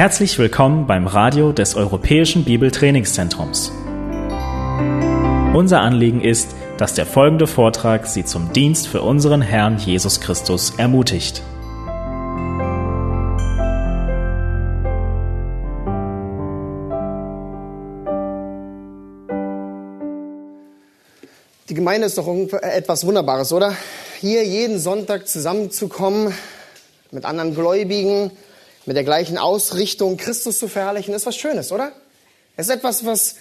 Herzlich willkommen beim Radio des Europäischen Bibeltrainingszentrums. Unser Anliegen ist, dass der folgende Vortrag Sie zum Dienst für unseren Herrn Jesus Christus ermutigt. Die Gemeinde ist doch etwas Wunderbares, oder? Hier jeden Sonntag zusammenzukommen mit anderen Gläubigen, mit der gleichen Ausrichtung, Christus zu verherrlichen, ist was Schönes, oder? Es ist etwas, was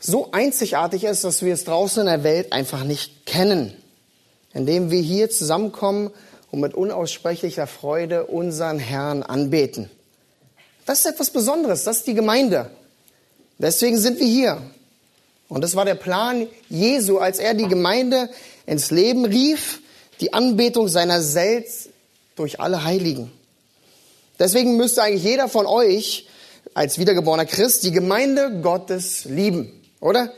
so einzigartig ist, dass wir es draußen in der Welt einfach nicht kennen. Indem wir hier zusammenkommen und mit unaussprechlicher Freude unseren Herrn anbeten. Das ist etwas Besonderes, das ist die Gemeinde. Deswegen sind wir hier. Und das war der Plan Jesu, als er die Gemeinde ins Leben rief, die Anbetung seiner selbst durch alle Heiligen. Deswegen müsste eigentlich jeder von euch als wiedergeborener Christ die Gemeinde Gottes lieben, oder?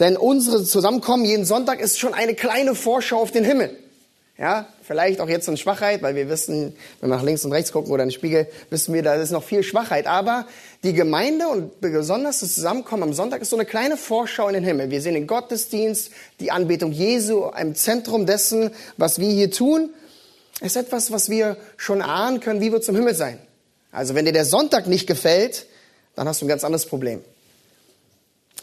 Denn unsere Zusammenkommen jeden Sonntag ist schon eine kleine Vorschau auf den Himmel. Ja, vielleicht auch jetzt eine Schwachheit, weil wir wissen, wenn wir nach links und rechts gucken oder in den Spiegel, wissen wir, da ist noch viel Schwachheit. Aber die Gemeinde und besonders das Zusammenkommen am Sonntag ist so eine kleine Vorschau in den Himmel. Wir sehen den Gottesdienst, die Anbetung Jesu im Zentrum dessen, was wir hier tun ist etwas, was wir schon ahnen können, wie wir zum Himmel sein. Also wenn dir der Sonntag nicht gefällt, dann hast du ein ganz anderes Problem.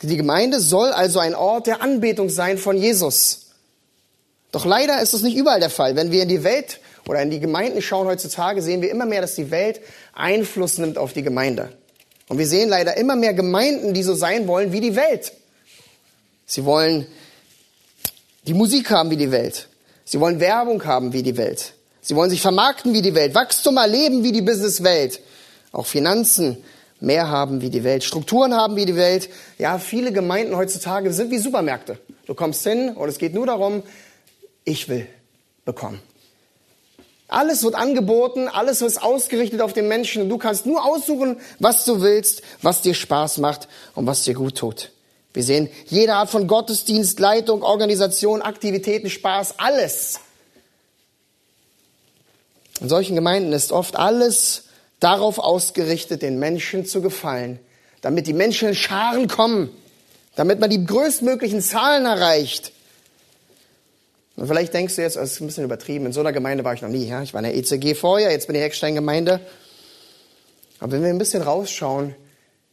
Die Gemeinde soll also ein Ort der Anbetung sein von Jesus. Doch leider ist das nicht überall der Fall. Wenn wir in die Welt oder in die Gemeinden schauen heutzutage, sehen wir immer mehr, dass die Welt Einfluss nimmt auf die Gemeinde. Und wir sehen leider immer mehr Gemeinden, die so sein wollen wie die Welt. Sie wollen die Musik haben wie die Welt. Sie wollen Werbung haben wie die Welt. Sie wollen sich vermarkten wie die Welt, Wachstum erleben wie die Businesswelt, auch Finanzen mehr haben wie die Welt, Strukturen haben wie die Welt. Ja, viele Gemeinden heutzutage sind wie Supermärkte. Du kommst hin und es geht nur darum, ich will bekommen. Alles wird angeboten, alles ist ausgerichtet auf den Menschen und du kannst nur aussuchen, was du willst, was dir Spaß macht und was dir gut tut. Wir sehen jede Art von Gottesdienst, Leitung, Organisation, Aktivitäten, Spaß, alles in solchen Gemeinden ist oft alles darauf ausgerichtet, den Menschen zu gefallen, damit die Menschen in Scharen kommen, damit man die größtmöglichen Zahlen erreicht. Und vielleicht denkst du jetzt, das ist ein bisschen übertrieben, in so einer Gemeinde war ich noch nie. Ja? Ich war in der ECG vorher, jetzt bin ich Eckstein-Gemeinde. Aber wenn wir ein bisschen rausschauen,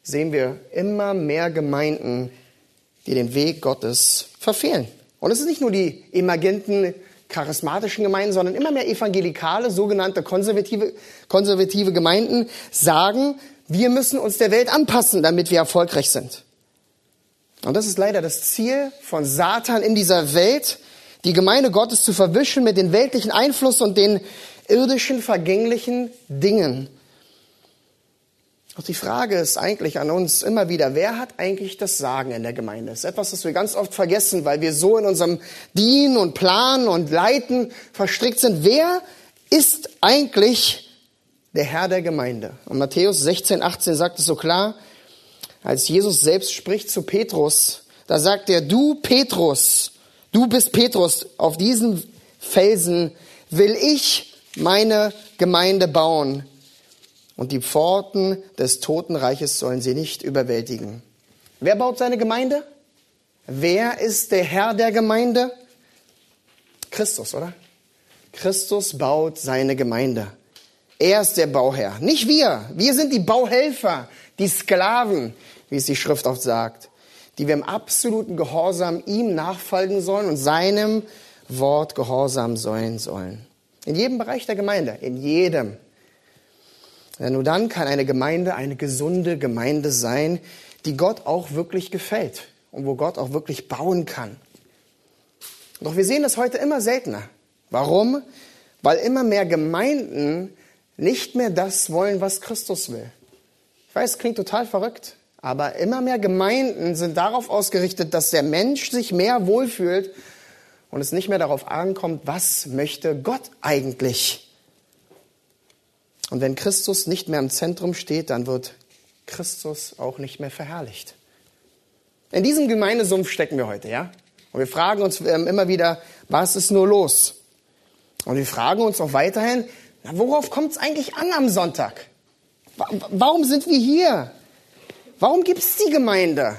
sehen wir immer mehr Gemeinden, die den Weg Gottes verfehlen. Und es ist nicht nur die emergenten charismatischen Gemeinden, sondern immer mehr evangelikale, sogenannte konservative, konservative Gemeinden sagen, wir müssen uns der Welt anpassen, damit wir erfolgreich sind. Und das ist leider das Ziel von Satan in dieser Welt, die Gemeinde Gottes zu verwischen mit den weltlichen Einfluss und den irdischen, vergänglichen Dingen. Doch die Frage ist eigentlich an uns immer wieder, wer hat eigentlich das Sagen in der Gemeinde? Das ist etwas, das wir ganz oft vergessen, weil wir so in unserem Dienen und Planen und Leiten verstrickt sind. Wer ist eigentlich der Herr der Gemeinde? Und Matthäus 16, 18 sagt es so klar, als Jesus selbst spricht zu Petrus, da sagt er, du Petrus, du bist Petrus, auf diesen Felsen will ich meine Gemeinde bauen und die Pforten des Totenreiches sollen sie nicht überwältigen. Wer baut seine Gemeinde? Wer ist der Herr der Gemeinde? Christus, oder? Christus baut seine Gemeinde. Er ist der Bauherr, nicht wir. Wir sind die Bauhelfer, die Sklaven, wie es die Schrift oft sagt, die wir im absoluten Gehorsam ihm nachfolgen sollen und seinem Wort gehorsam sein sollen. In jedem Bereich der Gemeinde, in jedem. Nur dann kann eine Gemeinde eine gesunde Gemeinde sein, die Gott auch wirklich gefällt und wo Gott auch wirklich bauen kann. Doch wir sehen das heute immer seltener. Warum? Weil immer mehr Gemeinden nicht mehr das wollen, was Christus will. Ich weiß, klingt total verrückt, aber immer mehr Gemeinden sind darauf ausgerichtet, dass der Mensch sich mehr wohlfühlt und es nicht mehr darauf ankommt, was möchte Gott eigentlich. Und wenn Christus nicht mehr im Zentrum steht, dann wird Christus auch nicht mehr verherrlicht. In diesem Gemeindesumpf stecken wir heute, ja? Und wir fragen uns ähm, immer wieder, was ist nur los? Und wir fragen uns auch weiterhin, na, worauf kommt es eigentlich an am Sonntag? Warum sind wir hier? Warum gibt es die Gemeinde?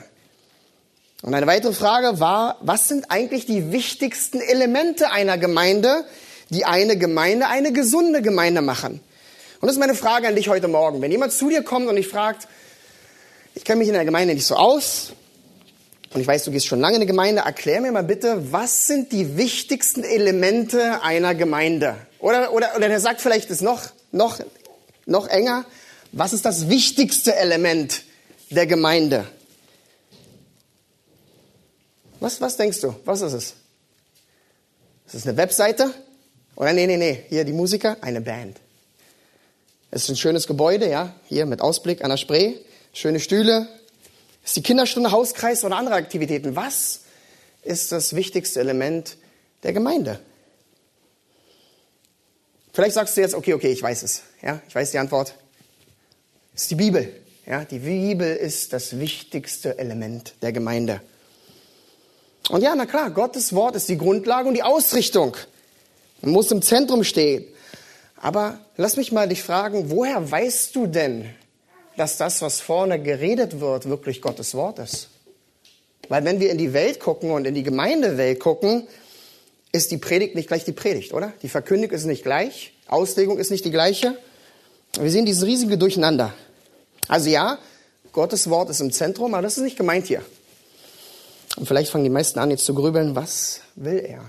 Und eine weitere Frage war, was sind eigentlich die wichtigsten Elemente einer Gemeinde, die eine Gemeinde eine gesunde Gemeinde machen? Und das ist meine Frage an dich heute Morgen. Wenn jemand zu dir kommt und dich fragt, ich kenne mich in der Gemeinde nicht so aus und ich weiß, du gehst schon lange in eine Gemeinde, erklär mir mal bitte, was sind die wichtigsten Elemente einer Gemeinde? Oder, oder, oder der sagt vielleicht es noch, noch, noch enger, was ist das wichtigste Element der Gemeinde? Was, was denkst du? Was ist es? Ist es eine Webseite? Oder nee, nee, nee, hier die Musiker, eine Band. Es ist ein schönes Gebäude, ja, hier mit Ausblick an der Spree, schöne Stühle. Ist die Kinderstunde, Hauskreis oder andere Aktivitäten? Was ist das wichtigste Element der Gemeinde? Vielleicht sagst du jetzt, okay, okay, ich weiß es. Ja, ich weiß die Antwort. Es ist die Bibel. Ja, die Bibel ist das wichtigste Element der Gemeinde. Und ja, na klar, Gottes Wort ist die Grundlage und die Ausrichtung. Man muss im Zentrum stehen. Aber lass mich mal dich fragen, woher weißt du denn, dass das, was vorne geredet wird, wirklich Gottes Wort ist? Weil wenn wir in die Welt gucken und in die Gemeindewelt gucken, ist die Predigt nicht gleich die Predigt, oder? Die Verkündigung ist nicht gleich, Auslegung ist nicht die gleiche. Wir sehen dieses riesige Durcheinander. Also ja, Gottes Wort ist im Zentrum, aber das ist nicht gemeint hier. Und vielleicht fangen die meisten an, jetzt zu grübeln, was will er?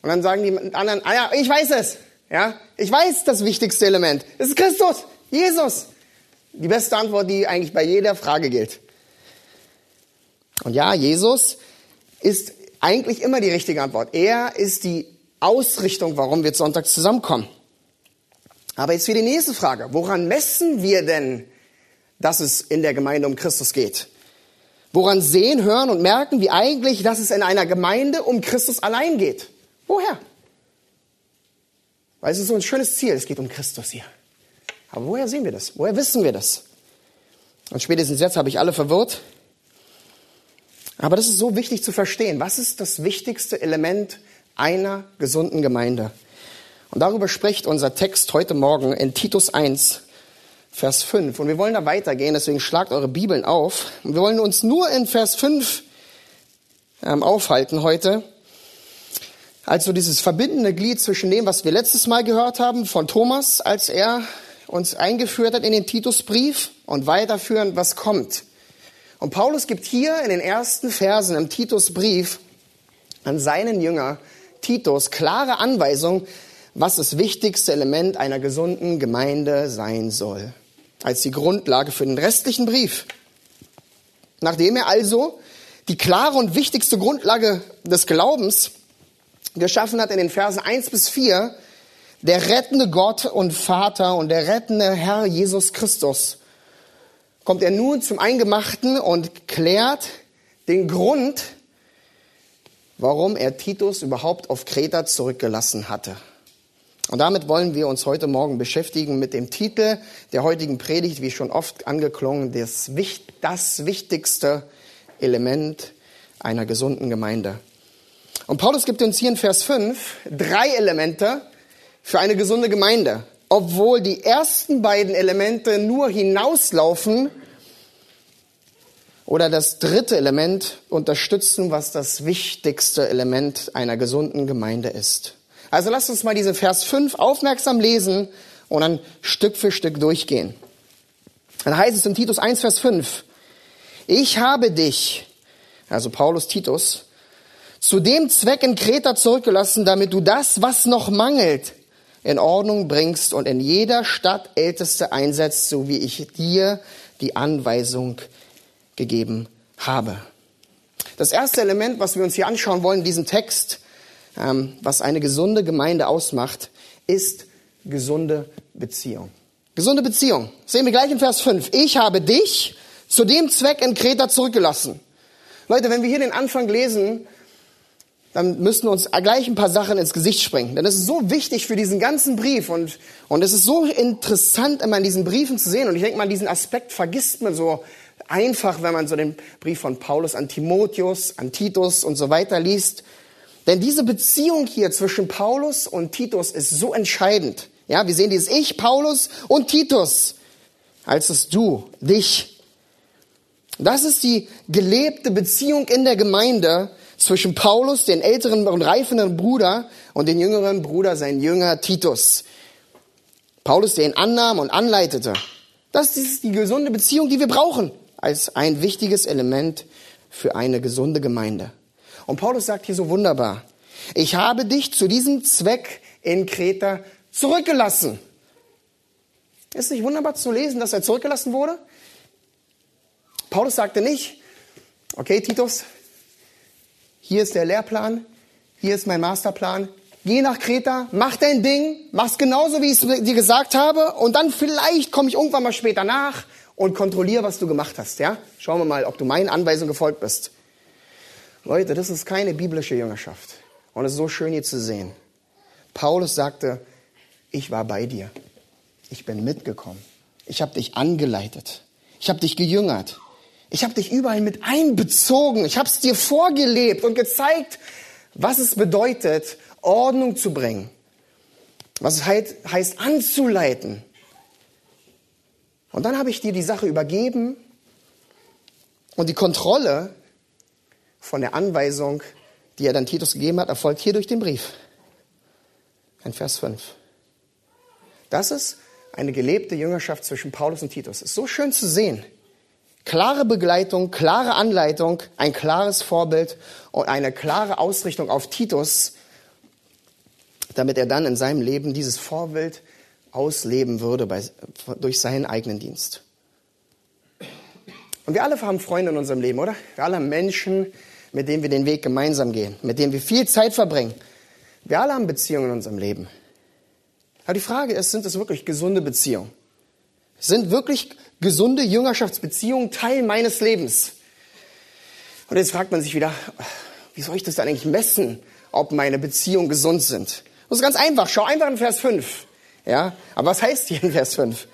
Und dann sagen die anderen, ah ja, ich weiß es. Ja, ich weiß das wichtigste Element. Es ist Christus, Jesus. Die beste Antwort, die eigentlich bei jeder Frage gilt. Und ja, Jesus ist eigentlich immer die richtige Antwort. Er ist die Ausrichtung, warum wir Sonntag zusammenkommen. Aber jetzt für die nächste Frage. Woran messen wir denn, dass es in der Gemeinde um Christus geht? Woran sehen, hören und merken wir eigentlich, dass es in einer Gemeinde um Christus allein geht? Woher? Weil es ist so ein schönes Ziel, es geht um Christus hier. Aber woher sehen wir das? Woher wissen wir das? Und spätestens jetzt habe ich alle verwirrt. Aber das ist so wichtig zu verstehen. Was ist das wichtigste Element einer gesunden Gemeinde? Und darüber spricht unser Text heute Morgen in Titus 1, Vers 5. Und wir wollen da weitergehen, deswegen schlagt eure Bibeln auf. Und wir wollen uns nur in Vers 5 ähm, aufhalten heute. Also dieses verbindende Glied zwischen dem, was wir letztes Mal gehört haben von Thomas, als er uns eingeführt hat in den Titusbrief und weiterführend, was kommt. Und Paulus gibt hier in den ersten Versen im Titusbrief an seinen Jünger Titus klare Anweisung, was das wichtigste Element einer gesunden Gemeinde sein soll. Als die Grundlage für den restlichen Brief. Nachdem er also die klare und wichtigste Grundlage des Glaubens geschaffen hat in den Versen 1 bis 4, der rettende Gott und Vater und der rettende Herr Jesus Christus, kommt er nun zum Eingemachten und klärt den Grund, warum er Titus überhaupt auf Kreta zurückgelassen hatte. Und damit wollen wir uns heute Morgen beschäftigen mit dem Titel der heutigen Predigt, wie schon oft angeklungen, das, das wichtigste Element einer gesunden Gemeinde. Und Paulus gibt uns hier in Vers 5 drei Elemente für eine gesunde Gemeinde, obwohl die ersten beiden Elemente nur hinauslaufen oder das dritte Element unterstützen, was das wichtigste Element einer gesunden Gemeinde ist. Also lasst uns mal diesen Vers 5 aufmerksam lesen und dann Stück für Stück durchgehen. Dann heißt es in Titus 1, Vers 5, ich habe dich, also Paulus Titus, zu dem Zweck in Kreta zurückgelassen, damit du das, was noch mangelt, in Ordnung bringst und in jeder Stadt Älteste einsetzt, so wie ich dir die Anweisung gegeben habe. Das erste Element, was wir uns hier anschauen wollen in diesem Text, ähm, was eine gesunde Gemeinde ausmacht, ist gesunde Beziehung. Gesunde Beziehung. sehen wir gleich in Vers 5. Ich habe dich zu dem Zweck in Kreta zurückgelassen. Leute, wenn wir hier den Anfang lesen, dann müssen uns gleich ein paar Sachen ins Gesicht springen. Denn es ist so wichtig für diesen ganzen Brief und, und es ist so interessant, immer in diesen Briefen zu sehen. Und ich denke mal, diesen Aspekt vergisst man so einfach, wenn man so den Brief von Paulus an Timotheus, an Titus und so weiter liest. Denn diese Beziehung hier zwischen Paulus und Titus ist so entscheidend. Ja, wir sehen dieses Ich, Paulus und Titus. als das Du, dich. Das ist die gelebte Beziehung in der Gemeinde zwischen Paulus, den älteren und reifenden Bruder, und den jüngeren Bruder, sein Jünger Titus. Paulus, der ihn annahm und anleitete. Das ist die gesunde Beziehung, die wir brauchen, als ein wichtiges Element für eine gesunde Gemeinde. Und Paulus sagt hier so wunderbar, ich habe dich zu diesem Zweck in Kreta zurückgelassen. Ist nicht wunderbar zu lesen, dass er zurückgelassen wurde? Paulus sagte nicht, okay, Titus, hier ist der Lehrplan, hier ist mein Masterplan, geh nach Kreta, mach dein Ding, mach's genauso, wie ich es dir gesagt habe, und dann vielleicht komme ich irgendwann mal später nach und kontrolliere, was du gemacht hast. Ja? Schauen wir mal, ob du meinen Anweisungen gefolgt bist. Leute, das ist keine biblische Jüngerschaft. Und es ist so schön hier zu sehen. Paulus sagte, ich war bei dir. Ich bin mitgekommen. Ich habe dich angeleitet. Ich habe dich gejüngert. Ich habe dich überall mit einbezogen. Ich habe es dir vorgelebt und gezeigt, was es bedeutet, Ordnung zu bringen. Was es heißt, anzuleiten. Und dann habe ich dir die Sache übergeben und die Kontrolle von der Anweisung, die er dann Titus gegeben hat, erfolgt hier durch den Brief. Ein Vers 5. Das ist eine gelebte Jüngerschaft zwischen Paulus und Titus. Ist so schön zu sehen. Klare Begleitung, klare Anleitung, ein klares Vorbild und eine klare Ausrichtung auf Titus, damit er dann in seinem Leben dieses Vorbild ausleben würde bei, durch seinen eigenen Dienst. Und wir alle haben Freunde in unserem Leben, oder? Wir alle haben Menschen, mit denen wir den Weg gemeinsam gehen, mit denen wir viel Zeit verbringen. Wir alle haben Beziehungen in unserem Leben. Aber die Frage ist, sind es wirklich gesunde Beziehungen? Sind wirklich gesunde Jüngerschaftsbeziehungen Teil meines Lebens? Und jetzt fragt man sich wieder, wie soll ich das dann eigentlich messen, ob meine Beziehungen gesund sind? Das ist ganz einfach. Schau einfach in Vers 5. Ja? Aber was heißt hier in Vers 5?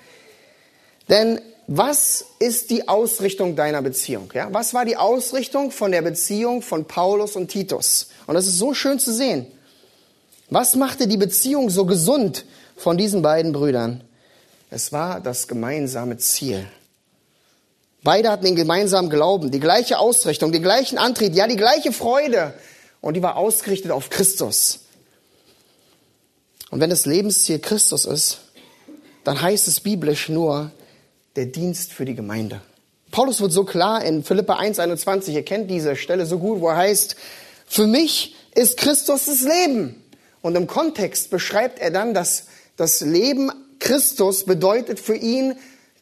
Denn was ist die Ausrichtung deiner Beziehung? Ja? Was war die Ausrichtung von der Beziehung von Paulus und Titus? Und das ist so schön zu sehen. Was machte die Beziehung so gesund von diesen beiden Brüdern. Es war das gemeinsame Ziel. Beide hatten den gemeinsamen Glauben, die gleiche Ausrichtung, den gleichen Antrieb, ja, die gleiche Freude. Und die war ausgerichtet auf Christus. Und wenn das Lebensziel Christus ist, dann heißt es biblisch nur der Dienst für die Gemeinde. Paulus wird so klar in Philippa 1,21, ihr kennt diese Stelle so gut, wo er heißt, für mich ist Christus das Leben. Und im Kontext beschreibt er dann, dass das Leben Christus bedeutet für ihn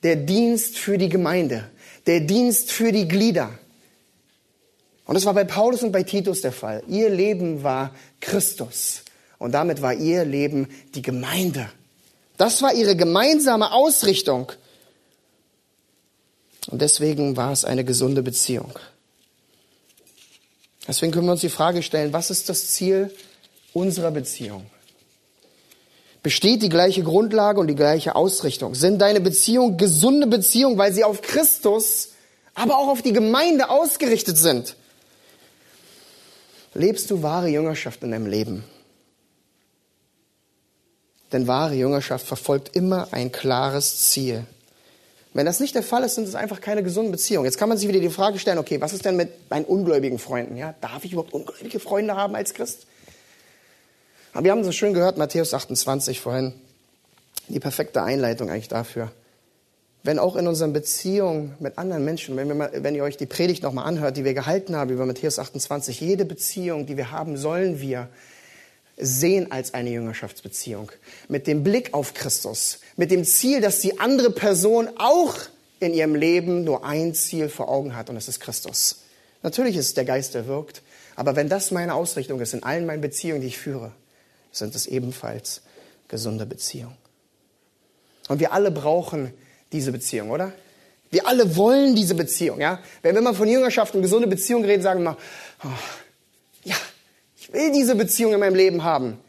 der Dienst für die Gemeinde, der Dienst für die Glieder. Und das war bei Paulus und bei Titus der Fall. Ihr Leben war Christus und damit war ihr Leben die Gemeinde. Das war ihre gemeinsame Ausrichtung. Und deswegen war es eine gesunde Beziehung. Deswegen können wir uns die Frage stellen, was ist das Ziel unserer Beziehung? Besteht die gleiche Grundlage und die gleiche Ausrichtung? Sind deine Beziehungen gesunde Beziehungen, weil sie auf Christus, aber auch auf die Gemeinde ausgerichtet sind? Lebst du wahre Jüngerschaft in deinem Leben? Denn wahre Jüngerschaft verfolgt immer ein klares Ziel. Wenn das nicht der Fall ist, sind es einfach keine gesunden Beziehungen. Jetzt kann man sich wieder die Frage stellen, okay, was ist denn mit meinen ungläubigen Freunden? Ja, darf ich überhaupt ungläubige Freunde haben als Christ? Aber wir haben so schön gehört, Matthäus 28 vorhin, die perfekte Einleitung eigentlich dafür. Wenn auch in unseren Beziehungen mit anderen Menschen, wenn, mal, wenn ihr euch die Predigt nochmal anhört, die wir gehalten haben über Matthäus 28, jede Beziehung, die wir haben, sollen wir sehen als eine Jüngerschaftsbeziehung. Mit dem Blick auf Christus. Mit dem Ziel, dass die andere Person auch in ihrem Leben nur ein Ziel vor Augen hat und das ist Christus. Natürlich ist es der Geist, der wirkt. Aber wenn das meine Ausrichtung ist in allen meinen Beziehungen, die ich führe, sind es ebenfalls gesunde Beziehungen. Und wir alle brauchen diese Beziehung, oder? Wir alle wollen diese Beziehung, ja? Wenn wir mal von Jüngerschaft und gesunde Beziehung reden, sagen wir mal, oh, ja, ich will diese Beziehung in meinem Leben haben.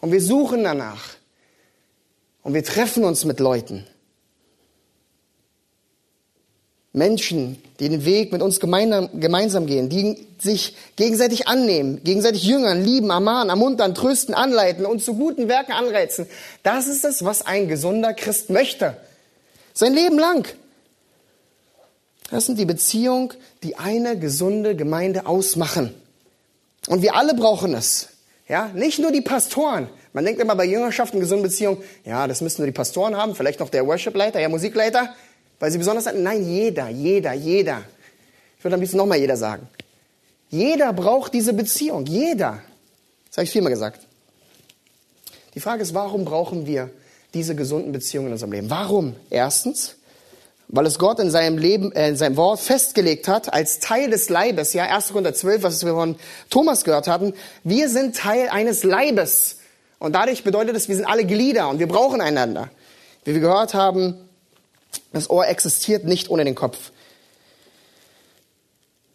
Und wir suchen danach. Und wir treffen uns mit Leuten. Menschen, die den Weg mit uns gemeinsam, gehen, die sich gegenseitig annehmen, gegenseitig jüngern, lieben, ermahnen, ermuntern, trösten, anleiten und zu guten Werken anreizen. Das ist es, was ein gesunder Christ möchte. Sein Leben lang. Das sind die Beziehungen, die eine gesunde Gemeinde ausmachen. Und wir alle brauchen es. Ja, nicht nur die Pastoren. Man denkt immer bei Jüngerschaft und gesunden Beziehungen, ja, das müssen nur die Pastoren haben, vielleicht noch der Worshipleiter, ja, Musikleiter, weil sie besonders sind. Nein, jeder, jeder, jeder. Ich würde am liebsten nochmal jeder sagen. Jeder braucht diese Beziehung. Jeder. Das habe ich viermal gesagt. Die Frage ist, warum brauchen wir diese gesunden Beziehungen in unserem Leben? Warum? Erstens, weil es Gott in seinem Leben, äh, in seinem Wort festgelegt hat, als Teil des Leibes, ja, 1. Korinther 12, was wir von Thomas gehört hatten, wir sind Teil eines Leibes. Und dadurch bedeutet es, wir sind alle Glieder und wir brauchen einander. Wie wir gehört haben, das Ohr existiert nicht ohne den Kopf.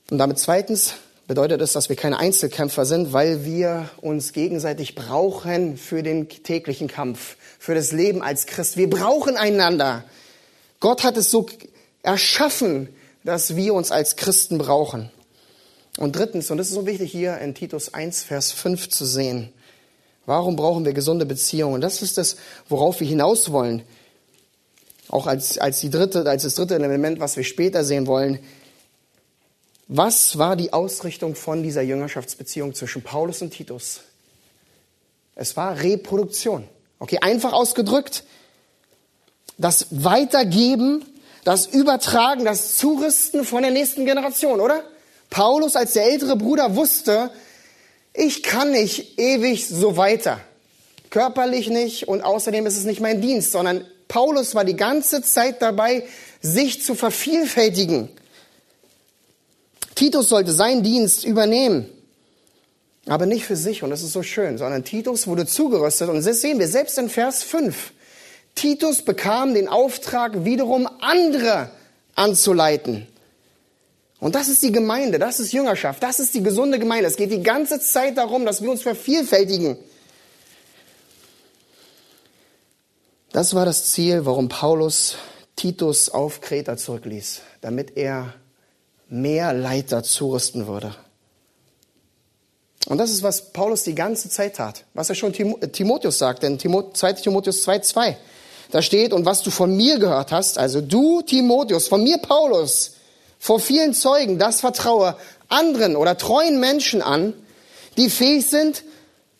Und damit zweitens bedeutet es, dass wir keine Einzelkämpfer sind, weil wir uns gegenseitig brauchen für den täglichen Kampf, für das Leben als Christ. Wir brauchen einander. Gott hat es so erschaffen, dass wir uns als Christen brauchen. Und drittens, und das ist so wichtig hier in Titus 1, Vers 5 zu sehen, warum brauchen wir gesunde Beziehungen? Das ist das, worauf wir hinaus wollen. Auch als, als, die dritte, als das dritte Element, was wir später sehen wollen. Was war die Ausrichtung von dieser Jüngerschaftsbeziehung zwischen Paulus und Titus? Es war Reproduktion. Okay, einfach ausgedrückt, das Weitergeben, das Übertragen, das Zurüsten von der nächsten Generation, oder? Paulus als der ältere Bruder wusste, ich kann nicht ewig so weiter. Körperlich nicht und außerdem ist es nicht mein Dienst, sondern Paulus war die ganze Zeit dabei, sich zu vervielfältigen. Titus sollte seinen Dienst übernehmen, aber nicht für sich, und das ist so schön, sondern Titus wurde zugerüstet. Und das sehen wir selbst in Vers 5. Titus bekam den Auftrag, wiederum andere anzuleiten. Und das ist die Gemeinde, das ist Jüngerschaft, das ist die gesunde Gemeinde. Es geht die ganze Zeit darum, dass wir uns vervielfältigen. Das war das Ziel, warum Paulus Titus auf Kreta zurückließ, damit er mehr Leiter zurüsten würde. Und das ist, was Paulus die ganze Zeit tat, was er schon Timotheus sagt, in 2 Timotheus 2,2. Da steht, und was du von mir gehört hast, also du, Timotheus, von mir, Paulus, vor vielen Zeugen, das vertraue anderen oder treuen Menschen an, die fähig sind,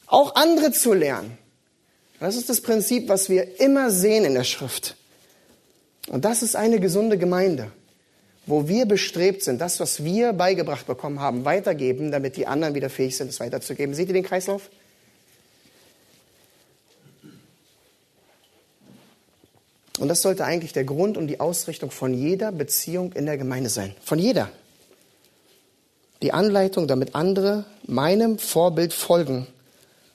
auch andere zu lernen. Das ist das Prinzip, was wir immer sehen in der Schrift. Und das ist eine gesunde Gemeinde, wo wir bestrebt sind, das, was wir beigebracht bekommen haben, weitergeben, damit die anderen wieder fähig sind, es weiterzugeben. Seht ihr den Kreislauf? Und das sollte eigentlich der Grund und die Ausrichtung von jeder Beziehung in der Gemeinde sein. Von jeder. Die Anleitung, damit andere meinem Vorbild folgen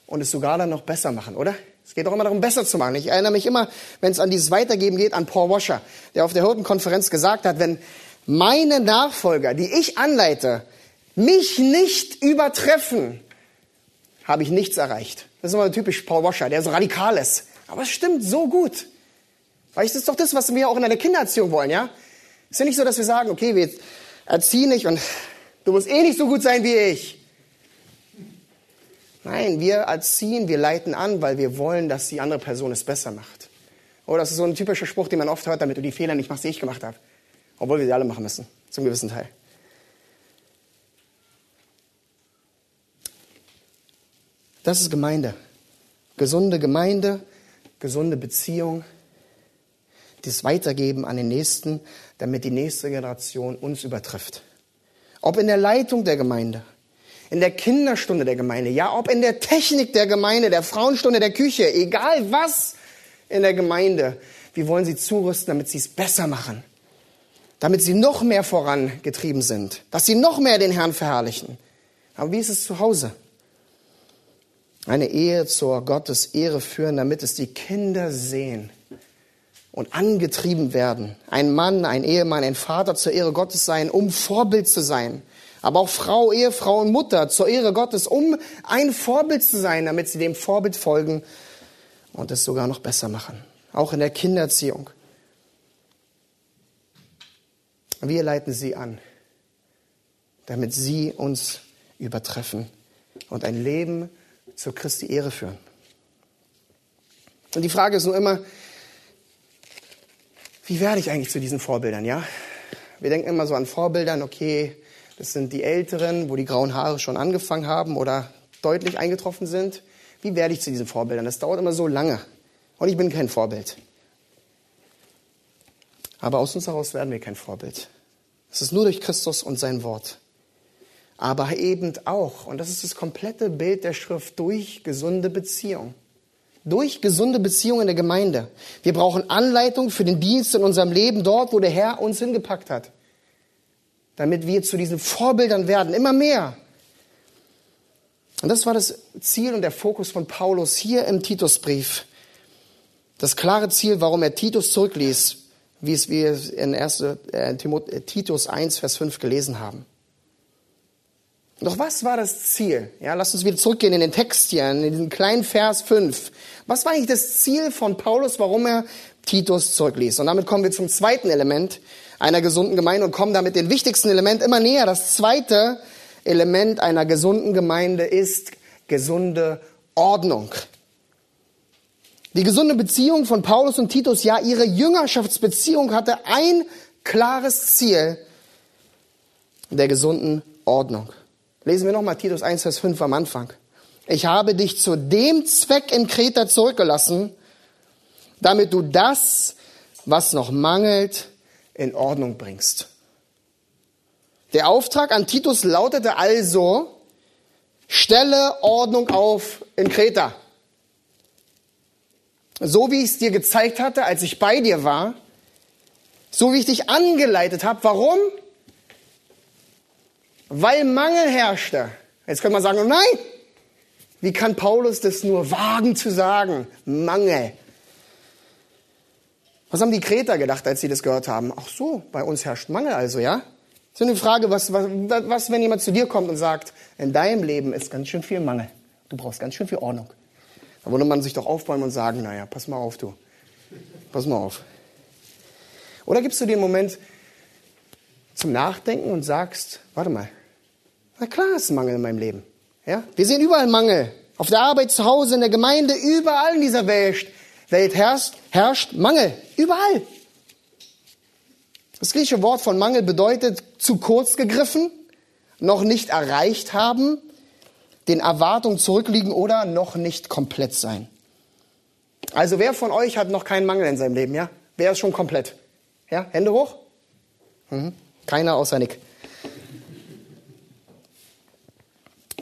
und es sogar dann noch besser machen, oder? Es geht doch immer darum, besser zu machen. Ich erinnere mich immer, wenn es an dieses Weitergeben geht, an Paul Washer, der auf der Hirtenkonferenz gesagt hat, wenn meine Nachfolger, die ich anleite, mich nicht übertreffen, habe ich nichts erreicht. Das ist immer typisch Paul Washer, der so radikal ist. Aber es stimmt so gut. Weil das ist doch das, was wir auch in einer Kindererziehung wollen, ja? Es ist ja nicht so, dass wir sagen, okay, wir erziehen dich und du musst eh nicht so gut sein wie ich. Nein, wir erziehen, wir leiten an, weil wir wollen, dass die andere Person es besser macht. Oh, das ist so ein typischer Spruch, den man oft hört, damit du die Fehler nicht machst, die ich gemacht habe. Obwohl wir sie alle machen müssen, zum gewissen Teil. Das ist Gemeinde. Gesunde Gemeinde, gesunde Beziehung, das Weitergeben an den Nächsten, damit die nächste Generation uns übertrifft. Ob in der Leitung der Gemeinde, in der Kinderstunde der Gemeinde, ja, ob in der Technik der Gemeinde, der Frauenstunde der Küche, egal was in der Gemeinde. Wir wollen sie zurüsten, damit sie es besser machen. Damit sie noch mehr vorangetrieben sind. Dass sie noch mehr den Herrn verherrlichen. Aber wie ist es zu Hause? Eine Ehe zur Gottes Ehre führen, damit es die Kinder sehen und angetrieben werden. Ein Mann, ein Ehemann, ein Vater zur Ehre Gottes sein, um Vorbild zu sein. Aber auch Frau, Ehefrau und Mutter zur Ehre Gottes, um ein Vorbild zu sein, damit sie dem Vorbild folgen und es sogar noch besser machen. Auch in der Kindererziehung. Wir leiten sie an, damit sie uns übertreffen und ein Leben zur Christi Ehre führen. Und die Frage ist nur immer, Wie werde ich eigentlich zu diesen Vorbildern, ja? Wir denken immer so an Vorbildern, okay, das sind die Älteren, wo die grauen Haare schon angefangen haben oder deutlich eingetroffen sind. Wie werde ich zu diesen Vorbildern? Das dauert immer so lange. Und ich bin kein Vorbild. Aber aus uns heraus werden wir kein Vorbild. Es ist nur durch Christus und sein Wort. Aber eben auch, und das ist das komplette Bild der Schrift, durch gesunde Beziehung. Durch gesunde Beziehung in der Gemeinde. Wir brauchen Anleitung für den Dienst in unserem Leben dort, wo der Herr uns hingepackt hat. Damit wir zu diesen Vorbildern werden, immer mehr. Und das war das Ziel und der Fokus von Paulus hier im Titusbrief. Das klare Ziel, warum er Titus zurückließ, wie es wir in 1. Äh, äh, Titus 1, Vers 5 gelesen haben. Doch was war das Ziel? Ja, lass uns wieder zurückgehen in den Text hier, in diesen kleinen Vers 5. Was war eigentlich das Ziel von Paulus, warum er Titus zurückließ? Und damit kommen wir zum zweiten Element einer gesunden Gemeinde und kommen damit den wichtigsten Element immer näher. Das zweite Element einer gesunden Gemeinde ist gesunde Ordnung. Die gesunde Beziehung von Paulus und Titus, ja, ihre Jüngerschaftsbeziehung hatte ein klares Ziel der gesunden Ordnung. Lesen wir nochmal Titus 1, Vers 5 am Anfang. Ich habe dich zu dem Zweck in Kreta zurückgelassen, damit du das, was noch mangelt, in Ordnung bringst. Der Auftrag an Titus lautete also, stelle Ordnung auf in Kreta. So wie ich es dir gezeigt hatte, als ich bei dir war, so wie ich dich angeleitet habe. Warum? Weil Mangel herrschte. Jetzt könnte man sagen, oh nein, wie kann Paulus das nur wagen zu sagen? Mangel. Was haben die Kreter gedacht, als sie das gehört haben? Ach so, bei uns herrscht Mangel also, ja? So eine Frage, was, was, was, wenn jemand zu dir kommt und sagt, in deinem Leben ist ganz schön viel Mangel. Du brauchst ganz schön viel Ordnung. Da würde man sich doch aufbäumen und sagen, naja, pass mal auf, du. Pass mal auf. Oder gibst du dir einen Moment zum Nachdenken und sagst, warte mal, na klar ist Mangel in meinem Leben. Ja? Wir sehen überall Mangel. Auf der Arbeit, zu Hause, in der Gemeinde, überall in dieser Welt, Welt herrscht, herrscht Mangel. Überall. Das griechische Wort von Mangel bedeutet zu kurz gegriffen, noch nicht erreicht haben, den Erwartungen zurückliegen oder noch nicht komplett sein. Also wer von euch hat noch keinen Mangel in seinem Leben, ja? Wer ist schon komplett? Ja, Hände hoch? Mhm. Keiner außer Nick.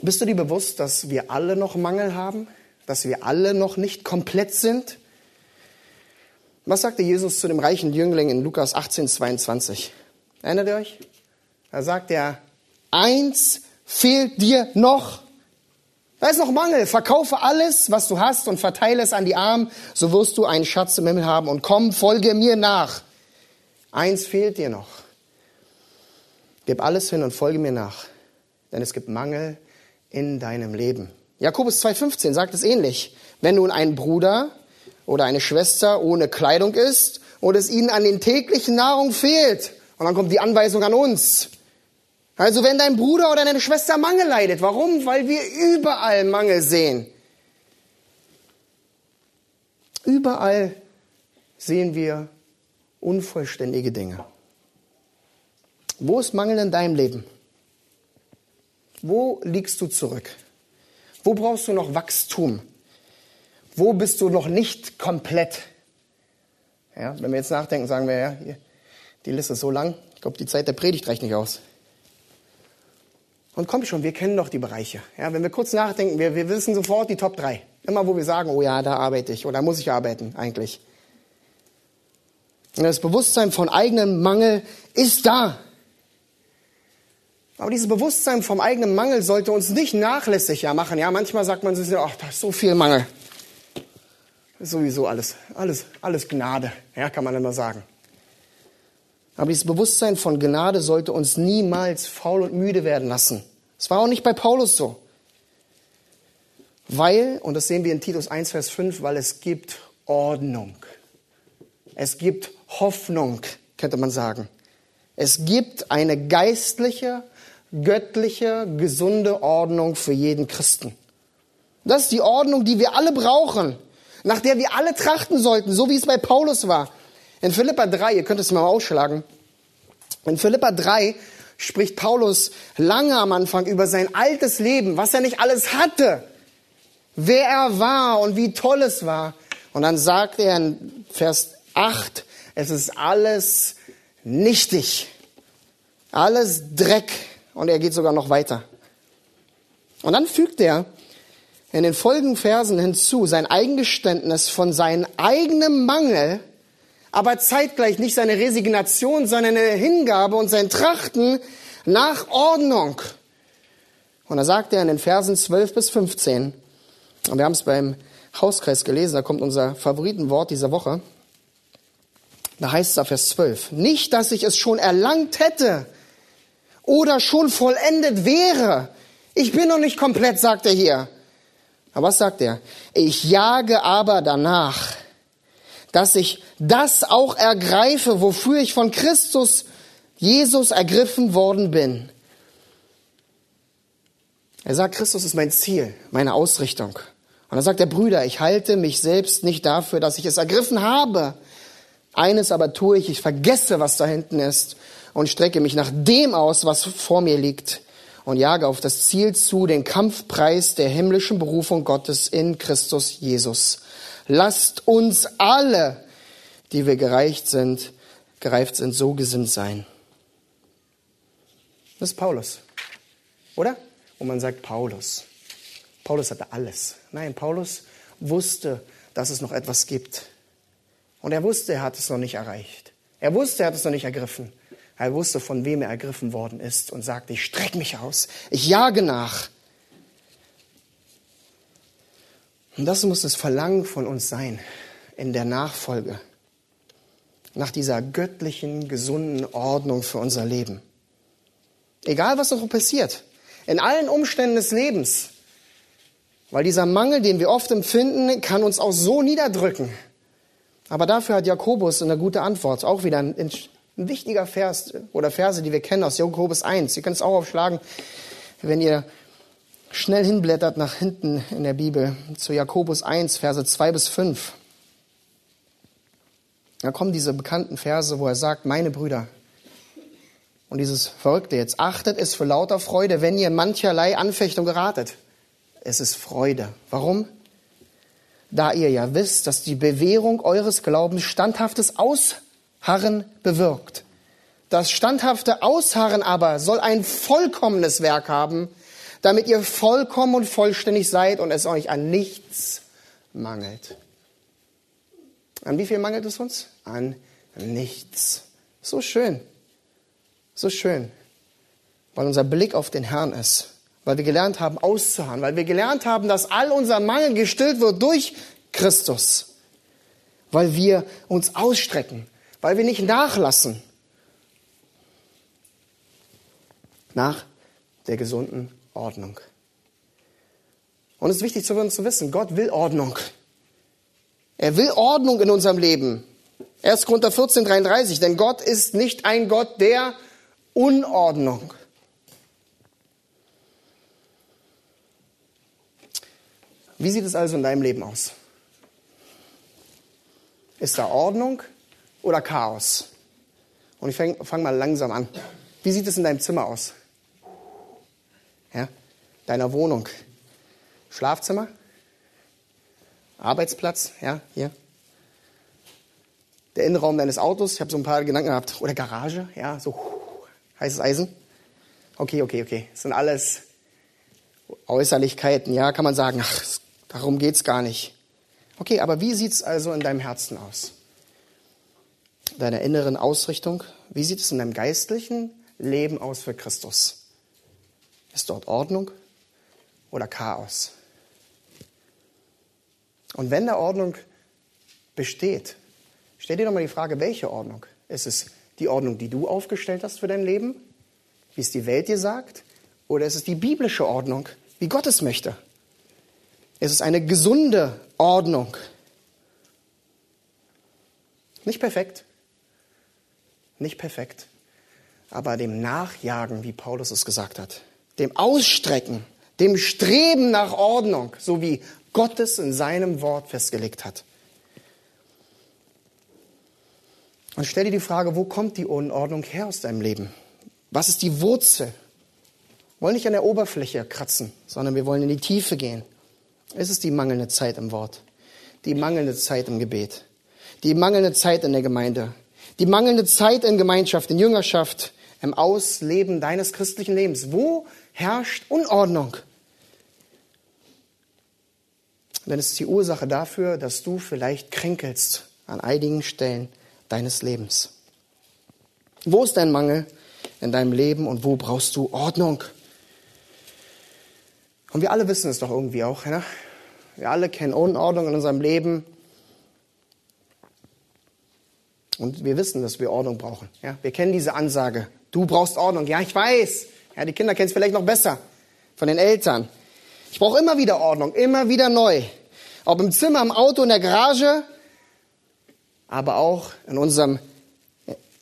Bist du dir bewusst, dass wir alle noch Mangel haben? Dass wir alle noch nicht komplett sind? Was sagte Jesus zu dem reichen Jüngling in Lukas 18, 22? Erinnert ihr euch? Da sagt er, eins fehlt dir noch. Da ist noch Mangel. Verkaufe alles, was du hast und verteile es an die Armen, so wirst du einen Schatz im Himmel haben und komm, folge mir nach. Eins fehlt dir noch. Gib alles hin und folge mir nach, denn es gibt Mangel in deinem Leben. Jakobus 2,15 sagt es ähnlich. Wenn nun ein Bruder oder eine Schwester ohne Kleidung ist und es ihnen an den täglichen Nahrung fehlt. Und dann kommt die Anweisung an uns. Also wenn dein Bruder oder deine Schwester Mangel leidet, warum? Weil wir überall Mangel sehen. Überall sehen wir unvollständige Dinge. Wo ist Mangel in deinem Leben? Wo liegst du zurück? Wo brauchst du noch Wachstum? Wo bist du noch nicht komplett? Ja, wenn wir jetzt nachdenken, sagen wir, ja, hier, die Liste ist so lang, ich glaube, die Zeit der Predigt reicht nicht aus. Und komm schon, wir kennen doch die Bereiche. Ja, wenn wir kurz nachdenken, wir, wir wissen sofort die Top 3. Immer wo wir sagen, oh ja, da arbeite ich oder muss ich arbeiten eigentlich. Und das Bewusstsein von eigenem Mangel ist da. Aber dieses Bewusstsein vom eigenen Mangel sollte uns nicht nachlässiger machen. Ja, manchmal sagt man sich, ach, da ist so viel Mangel sowieso alles, alles, alles Gnade, ja, kann man immer sagen. Aber dieses Bewusstsein von Gnade sollte uns niemals faul und müde werden lassen. Es war auch nicht bei Paulus so. Weil, und das sehen wir in Titus 1, Vers 5, weil es gibt Ordnung. Es gibt Hoffnung, könnte man sagen. Es gibt eine geistliche, göttliche, gesunde Ordnung für jeden Christen. Das ist die Ordnung, die wir alle brauchen nach der wir alle trachten sollten, so wie es bei Paulus war. In Philippa 3, ihr könnt es mal ausschlagen, in Philippa 3 spricht Paulus lange am Anfang über sein altes Leben, was er nicht alles hatte, wer er war und wie toll es war. Und dann sagt er in Vers 8, es ist alles nichtig, alles Dreck. Und er geht sogar noch weiter. Und dann fügt er in den folgenden Versen hinzu sein Eingeständnis von seinem eigenen Mangel aber zeitgleich nicht seine Resignation, sondern eine Hingabe und sein Trachten nach Ordnung. Und da sagt er in den Versen 12 bis 15, und wir haben es beim Hauskreis gelesen, da kommt unser Favoritenwort dieser Woche, da heißt es da Vers 12, nicht, dass ich es schon erlangt hätte oder schon vollendet wäre. Ich bin noch nicht komplett, sagt er hier. Aber was sagt er? Ich jage aber danach, dass ich das auch ergreife, wofür ich von Christus Jesus ergriffen worden bin. Er sagt, Christus ist mein Ziel, meine Ausrichtung. Und dann sagt der Brüder, ich halte mich selbst nicht dafür, dass ich es ergriffen habe. Eines aber tue ich, ich vergesse, was da hinten ist und strecke mich nach dem aus, was vor mir liegt und jage auf das Ziel zu, den Kampfpreis der himmlischen Berufung Gottes in Christus Jesus. Lasst uns alle, die wir gereicht sind, gereift sind, so gesinnt sein. Das ist Paulus, oder? Und man sagt Paulus. Paulus hatte alles. Nein, Paulus wusste, dass es noch etwas gibt. Und er wusste, er hat es noch nicht erreicht. Er wusste, er hat es noch nicht ergriffen. Er wusste, von wem er ergriffen worden ist und sagte, ich strecke mich aus, ich jage nach. Und das muss das Verlangen von uns sein in der Nachfolge, nach dieser göttlichen, gesunden Ordnung für unser Leben. Egal, was noch passiert, in allen Umständen des Lebens, weil dieser Mangel, den wir oft empfinden, kann uns auch so niederdrücken. Aber dafür hat Jakobus eine gute Antwort, auch wieder ein, ein wichtiger Vers oder Verse, die wir kennen aus Jakobus 1. Ihr könnt es auch aufschlagen, wenn ihr schnell hinblättert nach hinten in der Bibel zu Jakobus 1, Verse 2 bis 5. Da kommen diese bekannten Verse, wo er sagt, meine Brüder, und dieses Verrückte jetzt, achtet es für lauter Freude, wenn ihr mancherlei Anfechtung geratet. Es ist Freude. Warum? Da ihr ja wisst, dass die Bewährung eures Glaubens standhaftes Ausharren bewirkt. Das standhafte Ausharren aber soll ein vollkommenes Werk haben, damit ihr vollkommen und vollständig seid und es euch an nichts mangelt. An wie viel mangelt es uns? An nichts. So schön. So schön. Weil unser Blick auf den Herrn ist. Weil wir gelernt haben, auszuharren. Weil wir gelernt haben, dass all unser Mangel gestillt wird durch Christus. Weil wir uns ausstrecken. Weil wir nicht nachlassen. Nach der gesunden Ordnung. Und es ist wichtig für uns zu wissen, Gott will Ordnung. Er will Ordnung in unserem Leben. 1. Korinther 14, 33, denn Gott ist nicht ein Gott der Unordnung. Wie sieht es also in deinem Leben aus? Ist da Ordnung oder Chaos? Und ich fange fang mal langsam an. Wie sieht es in deinem Zimmer aus? ja, deiner Wohnung. Schlafzimmer, Arbeitsplatz, ja, hier. Der Innenraum deines Autos, ich habe so ein paar Gedanken gehabt. Oder Garage, ja, so heißes Eisen. Okay, okay, okay. Das sind alles Äußerlichkeiten, ja, kann man sagen, ach, darum geht's gar nicht. Okay, aber wie sieht's also in deinem Herzen aus? Deiner inneren Ausrichtung? Wie sieht es in deinem geistlichen Leben aus für Christus? Ist dort Ordnung oder Chaos? Und wenn da Ordnung besteht, stell dir doch mal die Frage, welche Ordnung? Ist es die Ordnung, die du aufgestellt hast für dein Leben, wie es die Welt dir sagt? Oder ist es die biblische Ordnung, wie Gott es möchte? Es ist eine gesunde Ordnung. Nicht perfekt, nicht perfekt, aber dem Nachjagen, wie Paulus es gesagt hat dem Ausstrecken, dem Streben nach Ordnung, so wie Gott es in seinem Wort festgelegt hat. Und stell dir die Frage, wo kommt die Unordnung her aus deinem Leben? Was ist die Wurzel? Wir wollen nicht an der Oberfläche kratzen, sondern wir wollen in die Tiefe gehen. Es ist die mangelnde Zeit im Wort, die mangelnde Zeit im Gebet, die mangelnde Zeit in der Gemeinde, die mangelnde Zeit in Gemeinschaft, in Jüngerschaft, im Ausleben deines christlichen Lebens. Wo herrscht Unordnung? Denn es ist die Ursache dafür, dass du vielleicht kränkelst an einigen Stellen deines Lebens. Wo ist dein Mangel in deinem Leben und wo brauchst du Ordnung? Und wir alle wissen es doch irgendwie auch. Ja? Wir alle kennen Unordnung in unserem Leben. Und wir wissen, dass wir Ordnung brauchen. Ja? Wir kennen diese Ansage. Du brauchst Ordnung. Ja, ich weiß. Ja, die Kinder kennen es vielleicht noch besser von den Eltern. Ich brauche immer wieder Ordnung, immer wieder neu. Ob im Zimmer, im Auto, in der Garage, aber auch in, unserem,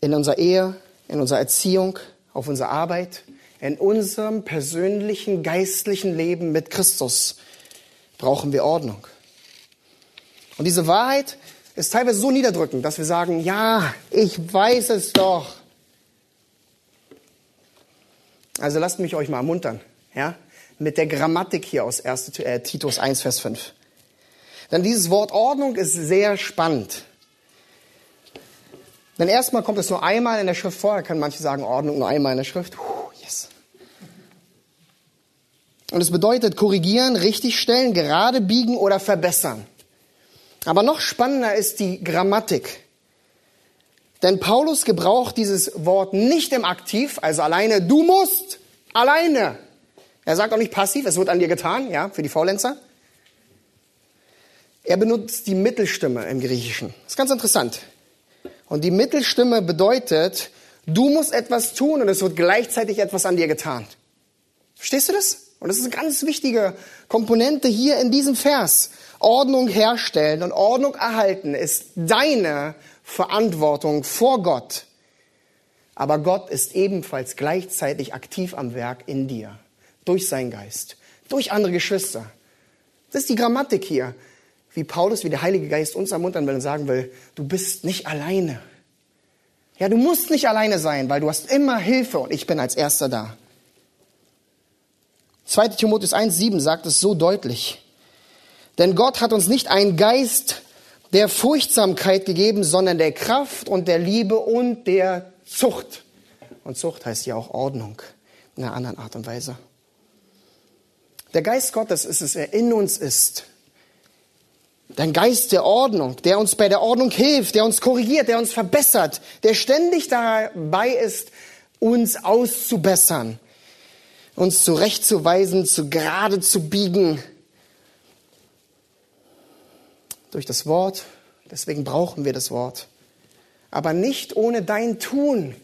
in unserer Ehe, in unserer Erziehung, auf unserer Arbeit, in unserem persönlichen geistlichen Leben mit Christus brauchen wir Ordnung. Und diese Wahrheit ist teilweise so niederdrückend, dass wir sagen, ja, ich weiß es doch. Also lasst mich euch mal ermuntern, ja, mit der Grammatik hier aus 1. Äh, Titus 1, Vers 5. Denn dieses Wort Ordnung ist sehr spannend. Denn erstmal kommt es nur einmal in der Schrift vor. Da können manche sagen, Ordnung nur einmal in der Schrift. Puh, yes. Und es bedeutet korrigieren, richtigstellen, gerade biegen oder verbessern. Aber noch spannender ist die Grammatik. Denn Paulus gebraucht dieses Wort nicht im Aktiv, also alleine, du musst, alleine. Er sagt auch nicht passiv, es wird an dir getan, ja, für die Faulenzer. Er benutzt die Mittelstimme im Griechischen. Das ist ganz interessant. Und die Mittelstimme bedeutet, du musst etwas tun und es wird gleichzeitig etwas an dir getan. Verstehst du das? Und das ist eine ganz wichtige Komponente hier in diesem Vers. Ordnung herstellen und Ordnung erhalten ist deine Verantwortung vor Gott. Aber Gott ist ebenfalls gleichzeitig aktiv am Werk in dir. Durch seinen Geist. Durch andere Geschwister. Das ist die Grammatik hier wie Paulus, wie der Heilige Geist uns ermuntern will und sagen will, du bist nicht alleine. Ja, du musst nicht alleine sein, weil du hast immer Hilfe und ich bin als Erster da. 2. Timotheus 1,7 sagt es so deutlich. Denn Gott hat uns nicht einen Geist der Furchtsamkeit gegeben, sondern der Kraft und der Liebe und der Zucht. Und Zucht heißt ja auch Ordnung in einer anderen Art und Weise. Der Geist Gottes ist es, er in uns ist. Dein Geist der Ordnung, der uns bei der Ordnung hilft, der uns korrigiert, der uns verbessert, der ständig dabei ist, uns auszubessern, uns zurechtzuweisen, zu gerade zu biegen. Durch das Wort, deswegen brauchen wir das Wort. Aber nicht ohne dein Tun,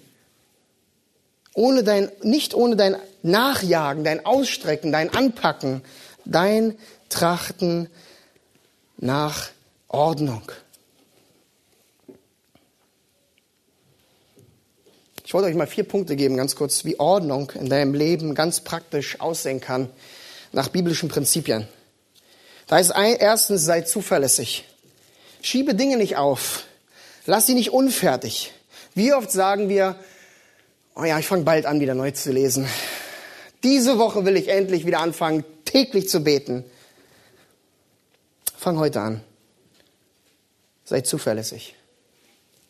ohne dein, nicht ohne dein Nachjagen, dein Ausstrecken, dein Anpacken, dein Trachten, nach Ordnung. Ich wollte euch mal vier Punkte geben, ganz kurz, wie Ordnung in deinem Leben ganz praktisch aussehen kann, nach biblischen Prinzipien. Da ist ein, erstens, sei zuverlässig. Schiebe Dinge nicht auf. Lass sie nicht unfertig. Wie oft sagen wir, oh ja, ich fange bald an, wieder neu zu lesen. Diese Woche will ich endlich wieder anfangen, täglich zu beten. Fang heute an. Sei zuverlässig.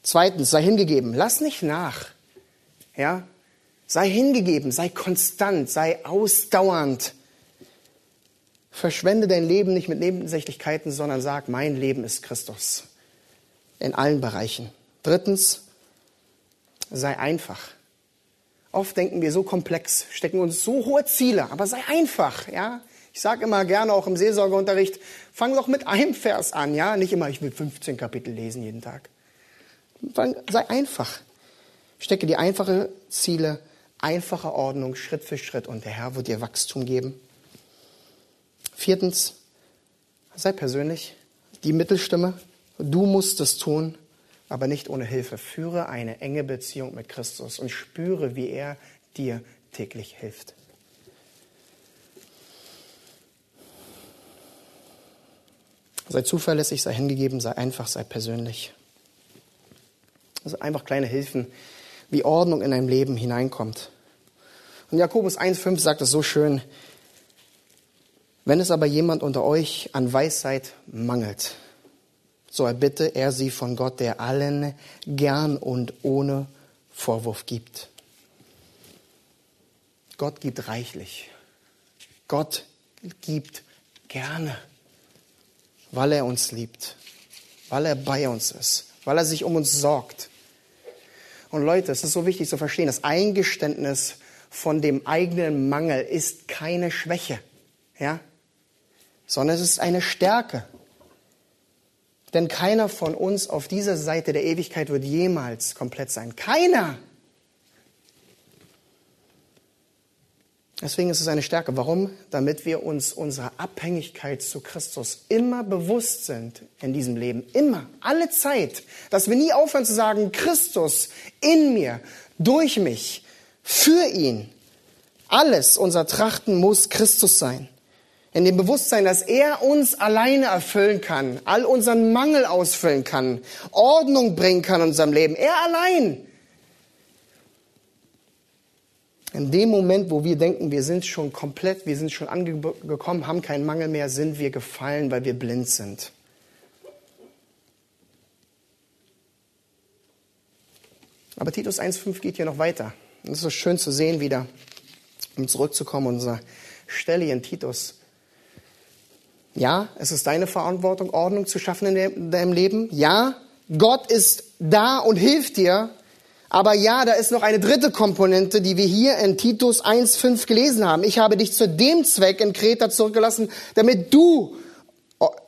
Zweitens, sei hingegeben. Lass nicht nach. Ja? Sei hingegeben, sei konstant, sei ausdauernd. Verschwende dein Leben nicht mit Nebensächlichkeiten, sondern sag, mein Leben ist Christus. In allen Bereichen. Drittens, sei einfach. Oft denken wir so komplex, stecken uns so hohe Ziele, aber sei einfach, ja? Ich sage immer gerne auch im Seelsorgeunterricht, fang doch mit einem Vers an, ja? Nicht immer, ich will 15 Kapitel lesen jeden Tag. Sei einfach. Stecke die einfachen Ziele, einfache Ordnung, Schritt für Schritt und der Herr wird dir Wachstum geben. Viertens, sei persönlich. Die Mittelstimme. Du musst es tun, aber nicht ohne Hilfe. Führe eine enge Beziehung mit Christus und spüre, wie er dir täglich hilft. Sei zuverlässig, sei hingegeben, sei einfach, sei persönlich. Sind einfach kleine Hilfen, wie Ordnung in ein Leben hineinkommt. Und Jakobus 1,5 sagt es so schön, wenn es aber jemand unter euch an Weisheit mangelt, so erbitte er sie von Gott, der allen gern und ohne Vorwurf gibt. Gott gibt reichlich. Gott gibt gerne, weil er uns liebt, weil er bei uns ist, weil er sich um uns sorgt. Und Leute, es ist so wichtig zu verstehen, das Eingeständnis von dem eigenen Mangel ist keine Schwäche, ja, sondern es ist eine Stärke. Denn keiner von uns auf dieser Seite der Ewigkeit wird jemals komplett sein. Keiner. Deswegen ist es eine Stärke. Warum? Damit wir uns unserer Abhängigkeit zu Christus immer bewusst sind in diesem Leben. Immer, alle Zeit. Dass wir nie aufhören zu sagen, Christus in mir, durch mich, für ihn. Alles, unser Trachten muss Christus sein. In dem Bewusstsein, dass er uns alleine erfüllen kann, all unseren Mangel ausfüllen kann, Ordnung bringen kann in unserem Leben. Er allein. In dem Moment, wo wir denken, wir sind schon komplett, wir sind schon angekommen, haben keinen Mangel mehr, sind wir gefallen, weil wir blind sind. Aber Titus 1,5 geht hier noch weiter. Es ist so schön zu sehen wieder, um zurückzukommen, unsere Stelle in Titus. Ja, es ist deine Verantwortung, Ordnung zu schaffen in deinem Leben. Ja, Gott ist da und hilft dir. Aber ja, da ist noch eine dritte Komponente, die wir hier in Titus 1.5 gelesen haben. Ich habe dich zu dem Zweck in Kreta zurückgelassen, damit du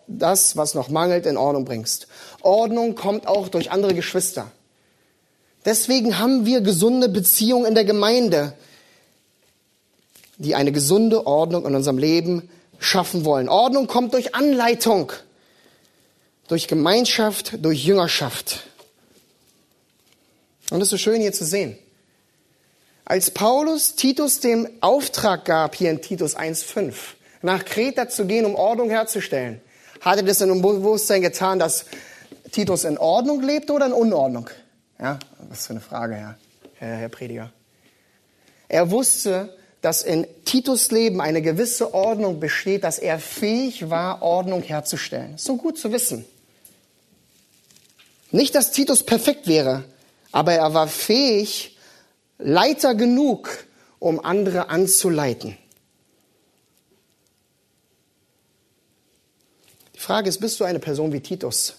das, was noch mangelt, in Ordnung bringst. Ordnung kommt auch durch andere Geschwister. Deswegen haben wir gesunde Beziehungen in der Gemeinde, die eine gesunde Ordnung in unserem Leben schaffen wollen. Ordnung kommt durch Anleitung, durch Gemeinschaft, durch Jüngerschaft. Und es ist so schön hier zu sehen. Als Paulus Titus den Auftrag gab, hier in Titus 1.5, nach Kreta zu gehen, um Ordnung herzustellen, hat er das in dem Bewusstsein getan, dass Titus in Ordnung lebte oder in Unordnung? Ja, was für eine Frage, Herr, Herr, Herr Prediger. Er wusste, dass in Titus Leben eine gewisse Ordnung besteht, dass er fähig war, Ordnung herzustellen. So gut zu wissen. Nicht, dass Titus perfekt wäre, aber er war fähig, Leiter genug, um andere anzuleiten. Die Frage ist, bist du eine Person wie Titus?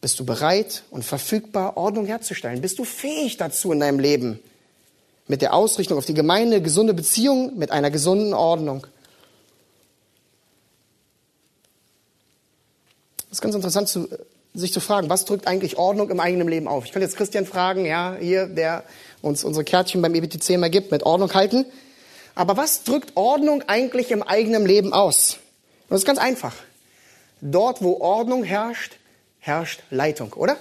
Bist du bereit und verfügbar, Ordnung herzustellen? Bist du fähig dazu in deinem Leben? Mit der Ausrichtung auf die Gemeinde, gesunde Beziehung mit einer gesunden Ordnung. Es ist ganz interessant, zu, sich zu fragen, was drückt eigentlich Ordnung im eigenen Leben auf? Ich könnte jetzt Christian fragen, ja, hier, der uns unsere Kärtchen beim EBTC immer gibt, mit Ordnung halten. Aber was drückt Ordnung eigentlich im eigenen Leben aus? Und das ist ganz einfach. Dort, wo Ordnung herrscht, herrscht Leitung, oder?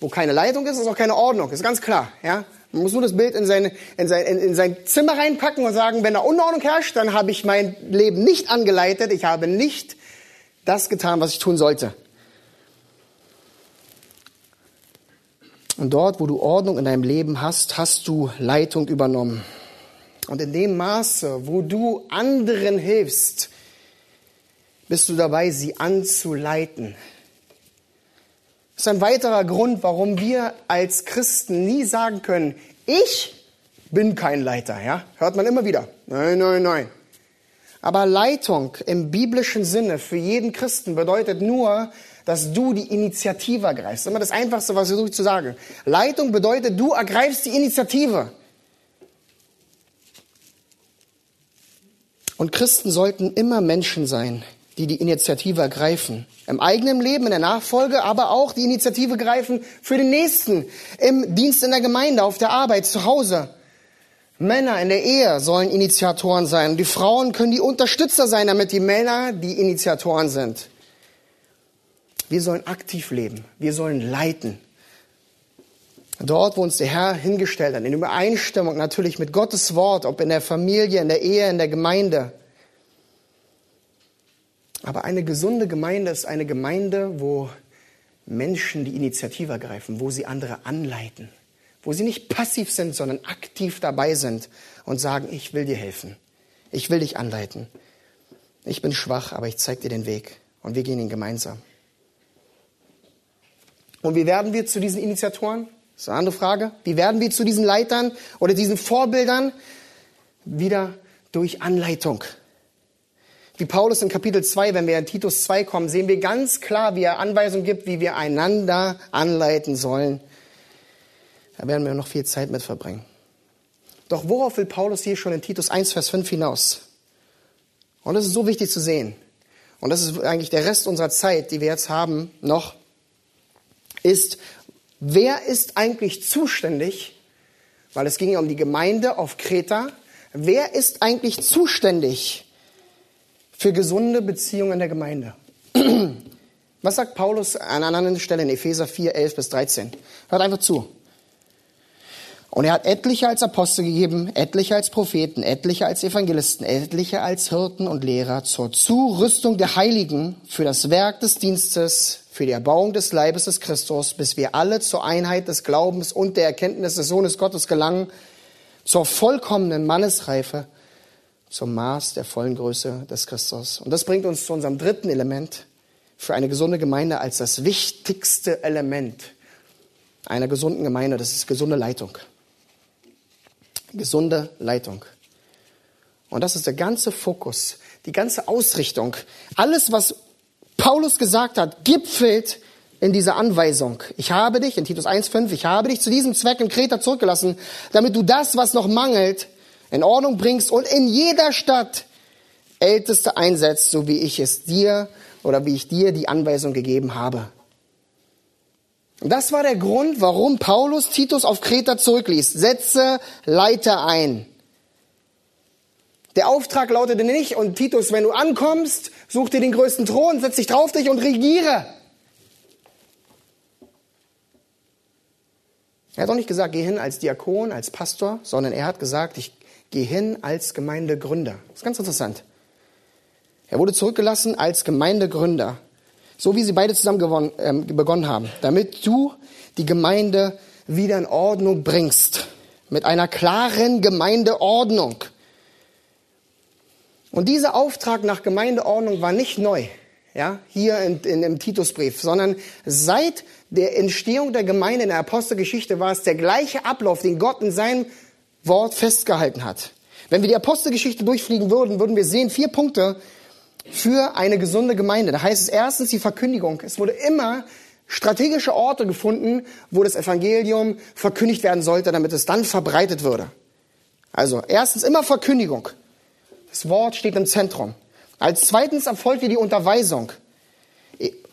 Wo keine Leitung ist, ist auch keine Ordnung. Ist ganz klar, ja? Man muss nur das Bild in, seine, in, sein, in, in sein Zimmer reinpacken und sagen, wenn da Unordnung herrscht, dann habe ich mein Leben nicht angeleitet, ich habe nicht das getan, was ich tun sollte. Und dort, wo du Ordnung in deinem Leben hast, hast du Leitung übernommen. Und in dem Maße, wo du anderen hilfst, bist du dabei, sie anzuleiten. Das ist ein weiterer Grund, warum wir als Christen nie sagen können, ich bin kein Leiter. Ja? Hört man immer wieder. Nein, nein, nein. Aber Leitung im biblischen Sinne für jeden Christen bedeutet nur, dass du die Initiative ergreifst. Das ist immer das Einfachste, was ich versuche zu sagen. Leitung bedeutet, du ergreifst die Initiative. Und Christen sollten immer Menschen sein, die die Initiative ergreifen. Im eigenen Leben, in der Nachfolge, aber auch die Initiative greifen für den Nächsten. Im Dienst in der Gemeinde, auf der Arbeit, zu Hause. Männer in der Ehe sollen Initiatoren sein. Die Frauen können die Unterstützer sein, damit die Männer die Initiatoren sind. Wir sollen aktiv leben. Wir sollen leiten. Dort, wo uns der Herr hingestellt hat, in Übereinstimmung natürlich mit Gottes Wort, ob in der Familie, in der Ehe, in der Gemeinde. Aber eine gesunde Gemeinde ist eine Gemeinde, wo Menschen die Initiative ergreifen, wo sie andere anleiten, wo sie nicht passiv sind, sondern aktiv dabei sind und sagen, ich will dir helfen, ich will dich anleiten. Ich bin schwach, aber ich zeige dir den Weg und wir gehen ihn gemeinsam. Und wie werden wir zu diesen Initiatoren? Das ist eine andere Frage. Wie werden wir zu diesen Leitern oder diesen Vorbildern? Wieder durch Anleitung. Wie Paulus in Kapitel 2, wenn wir in Titus 2 kommen, sehen wir ganz klar, wie er Anweisungen gibt, wie wir einander anleiten sollen. Da werden wir noch viel Zeit mit verbringen. Doch worauf will Paulus hier schon in Titus 1, Vers 5 hinaus? Und das ist so wichtig zu sehen. Und das ist eigentlich der Rest unserer Zeit, die wir jetzt haben, noch, ist, wer ist eigentlich zuständig, weil es ging ja um die Gemeinde auf Kreta, wer ist eigentlich zuständig für gesunde Beziehungen in der Gemeinde? Was sagt Paulus an einer anderen Stelle in Epheser 4, 11 bis 13? Hört einfach zu. Und er hat etliche als Apostel gegeben, etliche als Propheten, etliche als Evangelisten, etliche als Hirten und Lehrer zur Zurüstung der Heiligen für das Werk des Dienstes, für die Erbauung des Leibes des Christus, bis wir alle zur Einheit des Glaubens und der Erkenntnis des Sohnes Gottes gelangen, zur vollkommenen Mannesreife, zum Maß der vollen Größe des Christus. Und das bringt uns zu unserem dritten Element für eine gesunde Gemeinde als das wichtigste Element einer gesunden Gemeinde. Das ist gesunde Leitung gesunde Leitung. Und das ist der ganze Fokus, die ganze Ausrichtung. Alles, was Paulus gesagt hat, gipfelt in dieser Anweisung. Ich habe dich, in Titus 1,5, ich habe dich zu diesem Zweck in Kreta zurückgelassen, damit du das, was noch mangelt, in Ordnung bringst und in jeder Stadt Älteste einsetzt, so wie ich es dir oder wie ich dir die Anweisung gegeben habe. Und das war der Grund, warum Paulus Titus auf Kreta zurückließ. Setze Leiter ein. Der Auftrag lautete nicht, und Titus, wenn du ankommst, such dir den größten Thron, setz dich drauf dich und regiere. Er hat auch nicht gesagt, geh hin als Diakon, als Pastor, sondern er hat gesagt, ich gehe hin als Gemeindegründer. Das ist ganz interessant. Er wurde zurückgelassen als Gemeindegründer so wie sie beide zusammen gewonnen, äh, begonnen haben, damit du die Gemeinde wieder in Ordnung bringst. Mit einer klaren Gemeindeordnung. Und dieser Auftrag nach Gemeindeordnung war nicht neu, ja, hier in, in, im Titusbrief, sondern seit der Entstehung der Gemeinde in der Apostelgeschichte war es der gleiche Ablauf, den Gott in seinem Wort festgehalten hat. Wenn wir die Apostelgeschichte durchfliegen würden, würden wir sehen vier Punkte, für eine gesunde Gemeinde. Da heißt es erstens die Verkündigung. Es wurde immer strategische Orte gefunden, wo das Evangelium verkündigt werden sollte, damit es dann verbreitet würde. Also erstens immer Verkündigung. Das Wort steht im Zentrum. Als zweitens erfolgte die Unterweisung.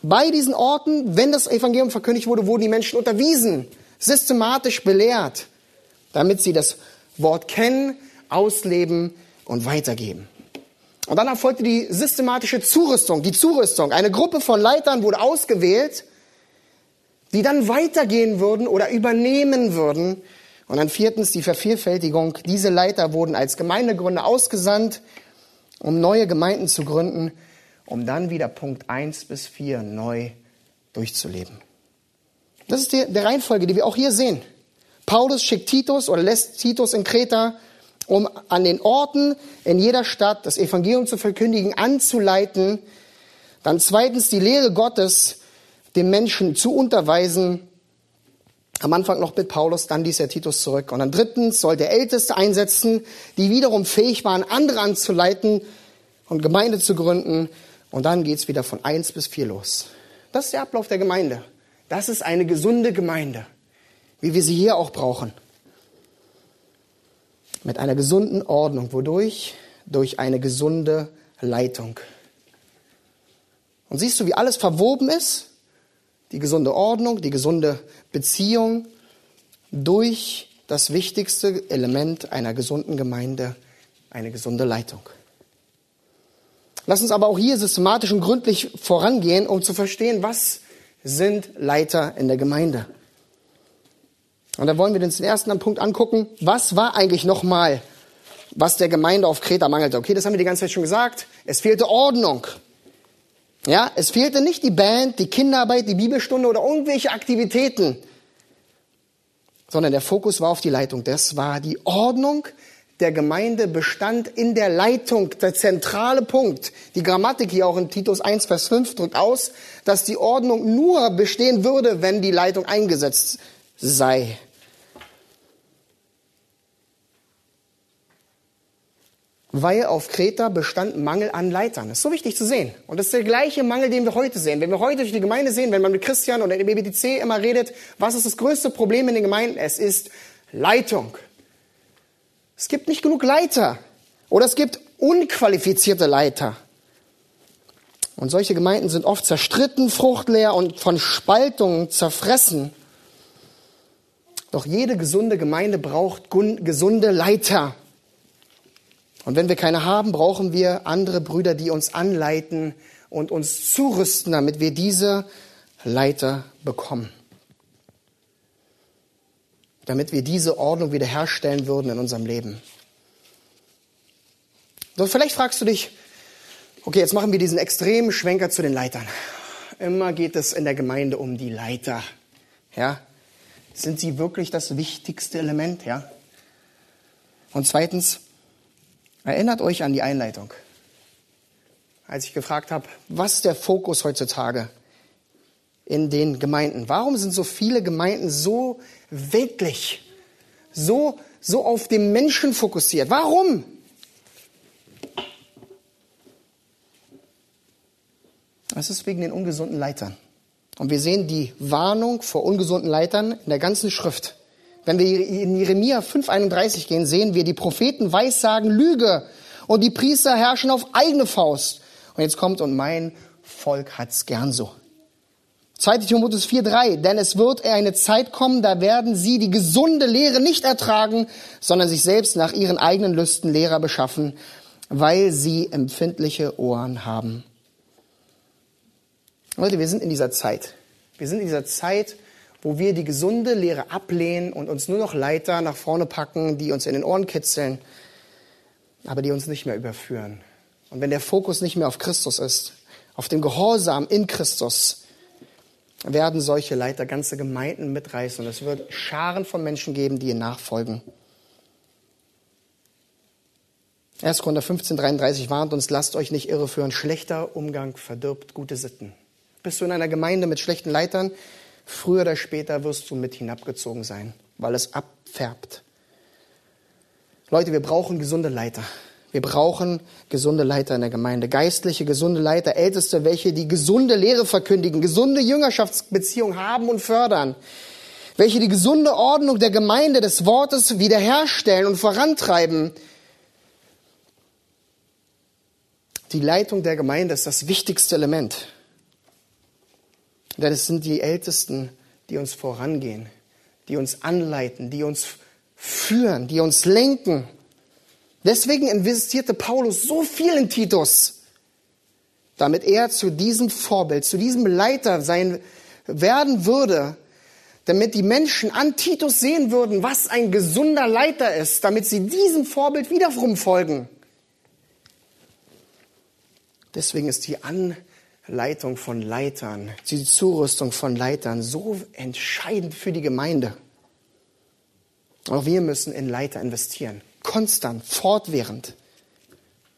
Bei diesen Orten, wenn das Evangelium verkündigt wurde, wurden die Menschen unterwiesen, systematisch belehrt, damit sie das Wort kennen, ausleben und weitergeben. Und dann erfolgte die systematische Zurüstung, die Zurüstung. Eine Gruppe von Leitern wurde ausgewählt, die dann weitergehen würden oder übernehmen würden. Und dann viertens die Vervielfältigung. Diese Leiter wurden als Gemeindegründer ausgesandt, um neue Gemeinden zu gründen, um dann wieder Punkt eins bis vier neu durchzuleben. Das ist die, der Reihenfolge, die wir auch hier sehen. Paulus schickt Titus oder lässt Titus in Kreta um an den Orten in jeder Stadt das Evangelium zu verkündigen, anzuleiten. Dann zweitens die Lehre Gottes den Menschen zu unterweisen. Am Anfang noch mit Paulus, dann ließ er Titus zurück. Und dann drittens soll der Älteste einsetzen, die wiederum fähig waren, andere anzuleiten und Gemeinde zu gründen. Und dann geht's wieder von eins bis vier los. Das ist der Ablauf der Gemeinde. Das ist eine gesunde Gemeinde, wie wir sie hier auch brauchen mit einer gesunden Ordnung. Wodurch? Durch eine gesunde Leitung. Und siehst du, wie alles verwoben ist? Die gesunde Ordnung, die gesunde Beziehung durch das wichtigste Element einer gesunden Gemeinde, eine gesunde Leitung. Lass uns aber auch hier systematisch und gründlich vorangehen, um zu verstehen, was sind Leiter in der Gemeinde. Und da wollen wir uns den ersten Punkt angucken. Was war eigentlich nochmal, was der Gemeinde auf Kreta mangelte? Okay, das haben wir die ganze Zeit schon gesagt. Es fehlte Ordnung. Ja, es fehlte nicht die Band, die Kinderarbeit, die Bibelstunde oder irgendwelche Aktivitäten, sondern der Fokus war auf die Leitung. Das war die Ordnung der Gemeinde bestand in der Leitung, der zentrale Punkt. Die Grammatik hier auch in Titus 1, Vers 5 drückt aus, dass die Ordnung nur bestehen würde, wenn die Leitung eingesetzt sei. Weil auf Kreta bestand Mangel an Leitern. Das ist so wichtig zu sehen. Und das ist der gleiche Mangel, den wir heute sehen. Wenn wir heute durch die Gemeinde sehen, wenn man mit Christian oder im BBTC immer redet, was ist das größte Problem in den Gemeinden? Es ist Leitung. Es gibt nicht genug Leiter. Oder es gibt unqualifizierte Leiter. Und solche Gemeinden sind oft zerstritten, fruchtleer und von Spaltungen zerfressen. Doch jede gesunde Gemeinde braucht gesunde Leiter. Und wenn wir keine haben, brauchen wir andere Brüder, die uns anleiten und uns zurüsten, damit wir diese Leiter bekommen. Damit wir diese Ordnung wiederherstellen würden in unserem Leben. So, vielleicht fragst du dich, okay, jetzt machen wir diesen extremen Schwenker zu den Leitern. Immer geht es in der Gemeinde um die Leiter. Ja? Sind sie wirklich das wichtigste Element? Ja? Und zweitens, Erinnert euch an die Einleitung, als ich gefragt habe, was ist der Fokus heutzutage in den Gemeinden? Warum sind so viele Gemeinden so weltlich, so, so auf den Menschen fokussiert? Warum? Das ist wegen den ungesunden Leitern. Und wir sehen die Warnung vor ungesunden Leitern in der ganzen Schrift. Wenn wir in Jeremia 5,31 gehen, sehen wir, die Propheten weissagen Lüge und die Priester herrschen auf eigene Faust. Und jetzt kommt, und mein Volk hat's gern so. 2. Timotheus 4,3, denn es wird eine Zeit kommen, da werden sie die gesunde Lehre nicht ertragen, sondern sich selbst nach ihren eigenen Lüsten Lehrer beschaffen, weil sie empfindliche Ohren haben. Leute, wir sind in dieser Zeit. Wir sind in dieser Zeit, wo wir die gesunde Lehre ablehnen und uns nur noch Leiter nach vorne packen, die uns in den Ohren kitzeln, aber die uns nicht mehr überführen. Und wenn der Fokus nicht mehr auf Christus ist, auf dem Gehorsam in Christus, werden solche Leiter ganze Gemeinden mitreißen und es wird Scharen von Menschen geben, die ihnen nachfolgen. 1. Korinther 15, 33 warnt uns, lasst euch nicht irreführen, schlechter Umgang verdirbt gute Sitten. Bist du in einer Gemeinde mit schlechten Leitern, Früher oder später wirst du mit hinabgezogen sein, weil es abfärbt. Leute, wir brauchen gesunde Leiter. Wir brauchen gesunde Leiter in der Gemeinde, geistliche, gesunde Leiter, Älteste, welche die gesunde Lehre verkündigen, gesunde Jüngerschaftsbeziehungen haben und fördern, welche die gesunde Ordnung der Gemeinde des Wortes wiederherstellen und vorantreiben. Die Leitung der Gemeinde ist das wichtigste Element. Denn es sind die Ältesten, die uns vorangehen, die uns anleiten, die uns führen, die uns lenken. Deswegen investierte Paulus so viel in Titus, damit er zu diesem Vorbild, zu diesem Leiter sein werden würde, damit die Menschen an Titus sehen würden, was ein gesunder Leiter ist, damit sie diesem Vorbild wiederum folgen. Deswegen ist die An Leitung von Leitern, die Zurüstung von Leitern so entscheidend für die Gemeinde. Auch wir müssen in Leiter investieren. Konstant, fortwährend.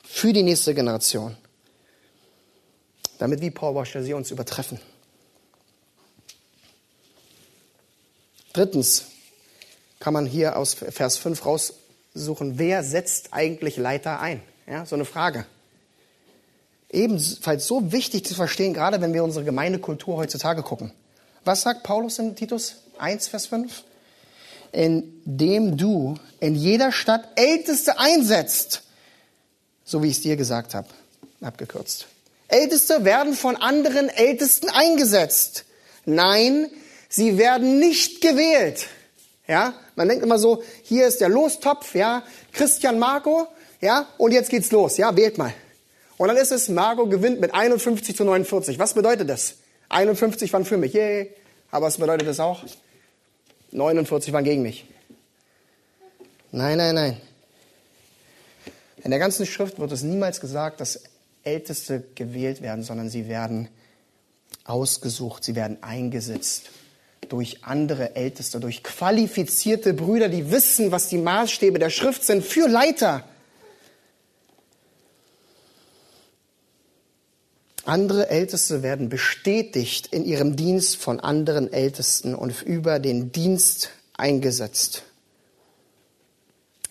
Für die nächste Generation. Damit wie Paul sie uns übertreffen. Drittens kann man hier aus Vers 5 raussuchen, wer setzt eigentlich Leiter ein? Ja, so eine Frage ebenfalls so wichtig zu verstehen, gerade wenn wir unsere Gemeindekultur heutzutage gucken. Was sagt Paulus in Titus 1, Vers 5? Indem du in jeder Stadt Älteste einsetzt, so wie ich es dir gesagt habe, abgekürzt. Älteste werden von anderen Ältesten eingesetzt. Nein, sie werden nicht gewählt. Ja, man denkt immer so, hier ist der Lostopf, ja, Christian Marco, ja, und jetzt geht's los, ja, wählt mal. Und dann ist es, Margot gewinnt mit 51 zu 49. Was bedeutet das? 51 waren für mich, yay. Aber was bedeutet das auch? 49 waren gegen mich. Nein, nein, nein. In der ganzen Schrift wird es niemals gesagt, dass Älteste gewählt werden, sondern sie werden ausgesucht, sie werden eingesetzt durch andere Älteste, durch qualifizierte Brüder, die wissen, was die Maßstäbe der Schrift sind für Leiter. Andere Älteste werden bestätigt in ihrem Dienst von anderen Ältesten und über den Dienst eingesetzt.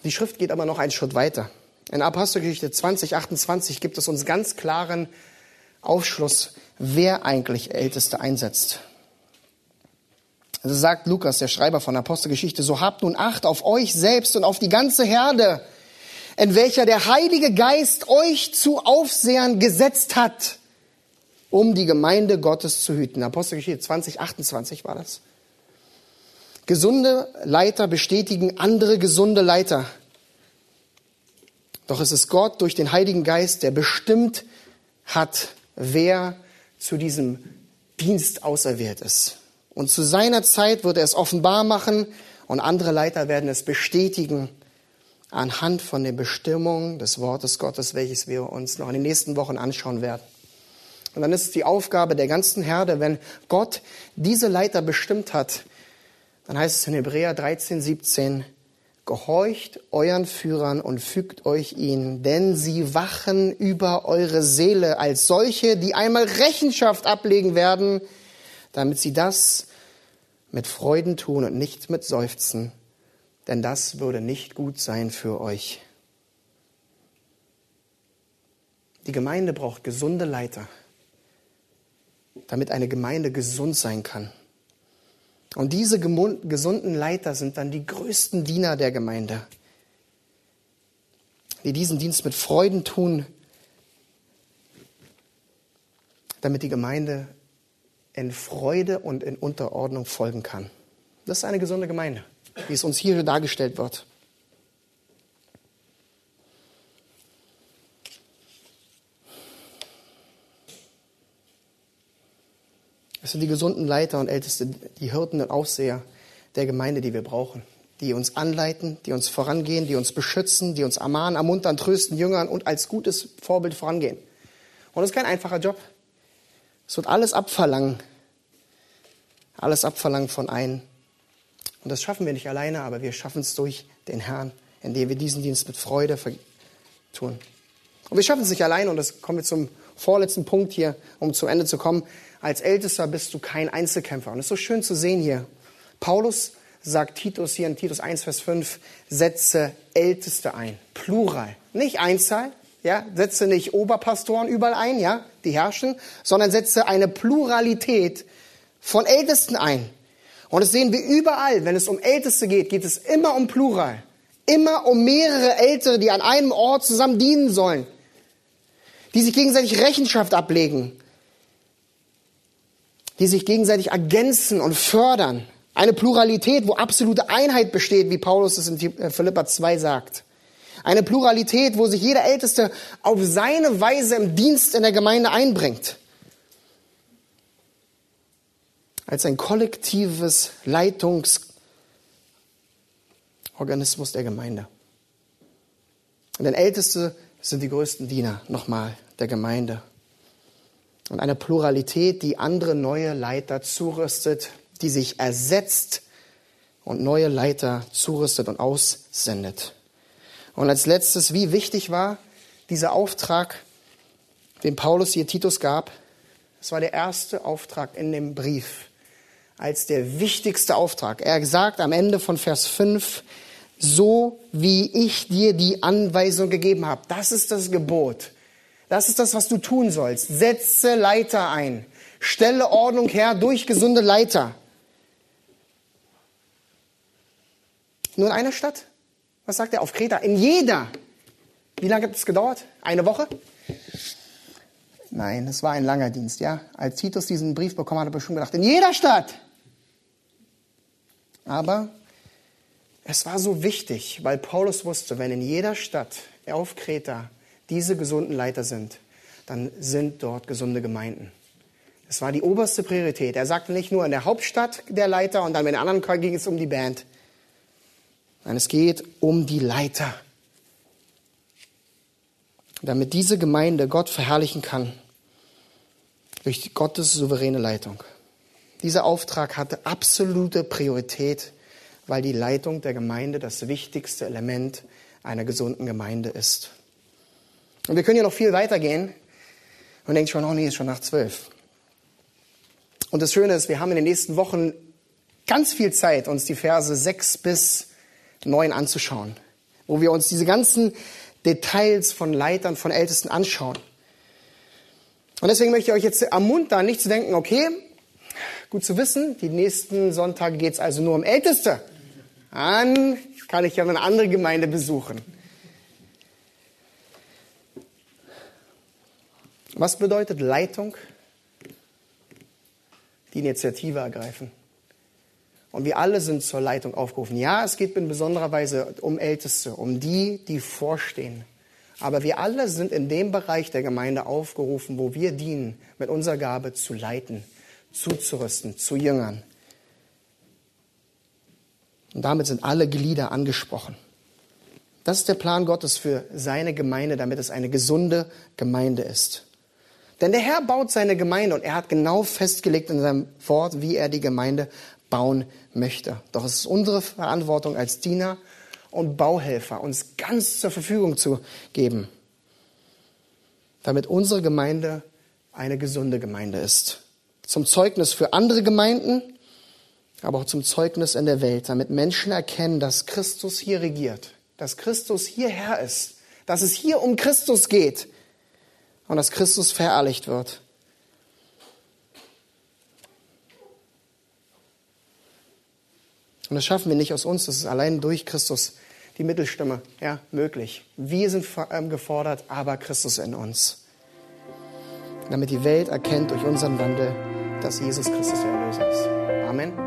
Die Schrift geht aber noch einen Schritt weiter. In Apostelgeschichte 20, 28 gibt es uns ganz klaren Aufschluss, wer eigentlich Älteste einsetzt. Also sagt Lukas, der Schreiber von Apostelgeschichte, so habt nun Acht auf euch selbst und auf die ganze Herde, in welcher der Heilige Geist euch zu Aufsehern gesetzt hat um die Gemeinde Gottes zu hüten. Apostelgeschichte 20, 28 war das. Gesunde Leiter bestätigen andere gesunde Leiter. Doch es ist Gott durch den Heiligen Geist, der bestimmt hat, wer zu diesem Dienst auserwählt ist. Und zu seiner Zeit wird er es offenbar machen und andere Leiter werden es bestätigen anhand von den Bestimmungen des Wortes Gottes, welches wir uns noch in den nächsten Wochen anschauen werden. Und dann ist es die Aufgabe der ganzen Herde, wenn Gott diese Leiter bestimmt hat, dann heißt es in Hebräer 13, 17, gehorcht euren Führern und fügt euch ihnen, denn sie wachen über eure Seele als solche, die einmal Rechenschaft ablegen werden, damit sie das mit Freuden tun und nicht mit Seufzen, denn das würde nicht gut sein für euch. Die Gemeinde braucht gesunde Leiter damit eine Gemeinde gesund sein kann. Und diese gesunden Leiter sind dann die größten Diener der Gemeinde, die diesen Dienst mit Freuden tun, damit die Gemeinde in Freude und in Unterordnung folgen kann. Das ist eine gesunde Gemeinde, wie es uns hier dargestellt wird. Es sind die gesunden Leiter und Älteste, die Hirten und Aufseher der Gemeinde, die wir brauchen. Die uns anleiten, die uns vorangehen, die uns beschützen, die uns ermahnen, ermuntern, trösten, jüngern und als gutes Vorbild vorangehen. Und das ist kein einfacher Job. Es wird alles abverlangen. Alles abverlangen von einem. Und das schaffen wir nicht alleine, aber wir schaffen es durch den Herrn, indem wir diesen Dienst mit Freude tun. Und wir schaffen es nicht alleine, und das kommen wir zum vorletzten Punkt hier, um zum Ende zu kommen als Ältester bist du kein Einzelkämpfer. Und es ist so schön zu sehen hier. Paulus sagt Titus hier in Titus 1, Vers 5, setze Älteste ein. Plural. Nicht Einzahl, ja, setze nicht Oberpastoren überall ein, ja, die herrschen, sondern setze eine Pluralität von Ältesten ein. Und das sehen wir überall. Wenn es um Älteste geht, geht es immer um Plural. Immer um mehrere Ältere, die an einem Ort zusammen dienen sollen. Die sich gegenseitig Rechenschaft ablegen die sich gegenseitig ergänzen und fördern. Eine Pluralität, wo absolute Einheit besteht, wie Paulus es in äh, Philippa 2 sagt. Eine Pluralität, wo sich jeder Älteste auf seine Weise im Dienst in der Gemeinde einbringt. Als ein kollektives Leitungsorganismus der Gemeinde. Denn Älteste sind die größten Diener, nochmal, der Gemeinde und eine Pluralität, die andere neue Leiter zurüstet, die sich ersetzt und neue Leiter zurüstet und aussendet. Und als letztes, wie wichtig war dieser Auftrag, den Paulus hier Titus gab? Es war der erste Auftrag in dem Brief, als der wichtigste Auftrag. Er sagt am Ende von Vers 5, so wie ich dir die Anweisung gegeben habe. Das ist das Gebot. Das ist das, was du tun sollst. Setze Leiter ein. Stelle Ordnung her durch gesunde Leiter. Nur in einer Stadt? Was sagt er auf Kreta? In jeder. Wie lange hat es gedauert? Eine Woche? Nein, es war ein langer Dienst, ja. Als Titus diesen Brief bekommen hat, hat er bestimmt gedacht, in jeder Stadt. Aber es war so wichtig, weil Paulus wusste, wenn in jeder Stadt auf Kreta diese gesunden Leiter sind, dann sind dort gesunde Gemeinden. Das war die oberste Priorität. Er sagte nicht nur in der Hauptstadt der Leiter und dann mit den anderen ging es um die Band. Nein, es geht um die Leiter. damit diese Gemeinde Gott verherrlichen kann durch Gottes souveräne Leitung. Dieser Auftrag hatte absolute Priorität, weil die Leitung der Gemeinde das wichtigste Element einer gesunden Gemeinde ist. Und wir können ja noch viel weitergehen und denken schon, oh nee, ist schon nach zwölf. Und das Schöne ist, wir haben in den nächsten Wochen ganz viel Zeit, uns die Verse sechs bis neun anzuschauen, wo wir uns diese ganzen Details von Leitern, von Ältesten anschauen. Und deswegen möchte ich euch jetzt ermuntern, nicht zu denken, okay, gut zu wissen, die nächsten Sonntage geht es also nur um Älteste. Dann kann ich ja eine andere Gemeinde besuchen. Was bedeutet Leitung? Die Initiative ergreifen. Und wir alle sind zur Leitung aufgerufen. Ja, es geht in besonderer Weise um Älteste, um die, die vorstehen. Aber wir alle sind in dem Bereich der Gemeinde aufgerufen, wo wir dienen, mit unserer Gabe zu leiten, zuzurüsten, zu jüngern. Und damit sind alle Glieder angesprochen. Das ist der Plan Gottes für seine Gemeinde, damit es eine gesunde Gemeinde ist. Denn der Herr baut seine Gemeinde und er hat genau festgelegt in seinem Wort, wie er die Gemeinde bauen möchte. Doch es ist unsere Verantwortung als Diener und Bauhelfer, uns ganz zur Verfügung zu geben, damit unsere Gemeinde eine gesunde Gemeinde ist. Zum Zeugnis für andere Gemeinden, aber auch zum Zeugnis in der Welt, damit Menschen erkennen, dass Christus hier regiert, dass Christus hier Herr ist, dass es hier um Christus geht und dass Christus verherrlicht wird. Und das schaffen wir nicht aus uns, das ist allein durch Christus die Mittelstimme ja, möglich. Wir sind ähm, gefordert, aber Christus in uns. Damit die Welt erkennt durch unseren Wandel, dass Jesus Christus der Erlöser ist. Amen.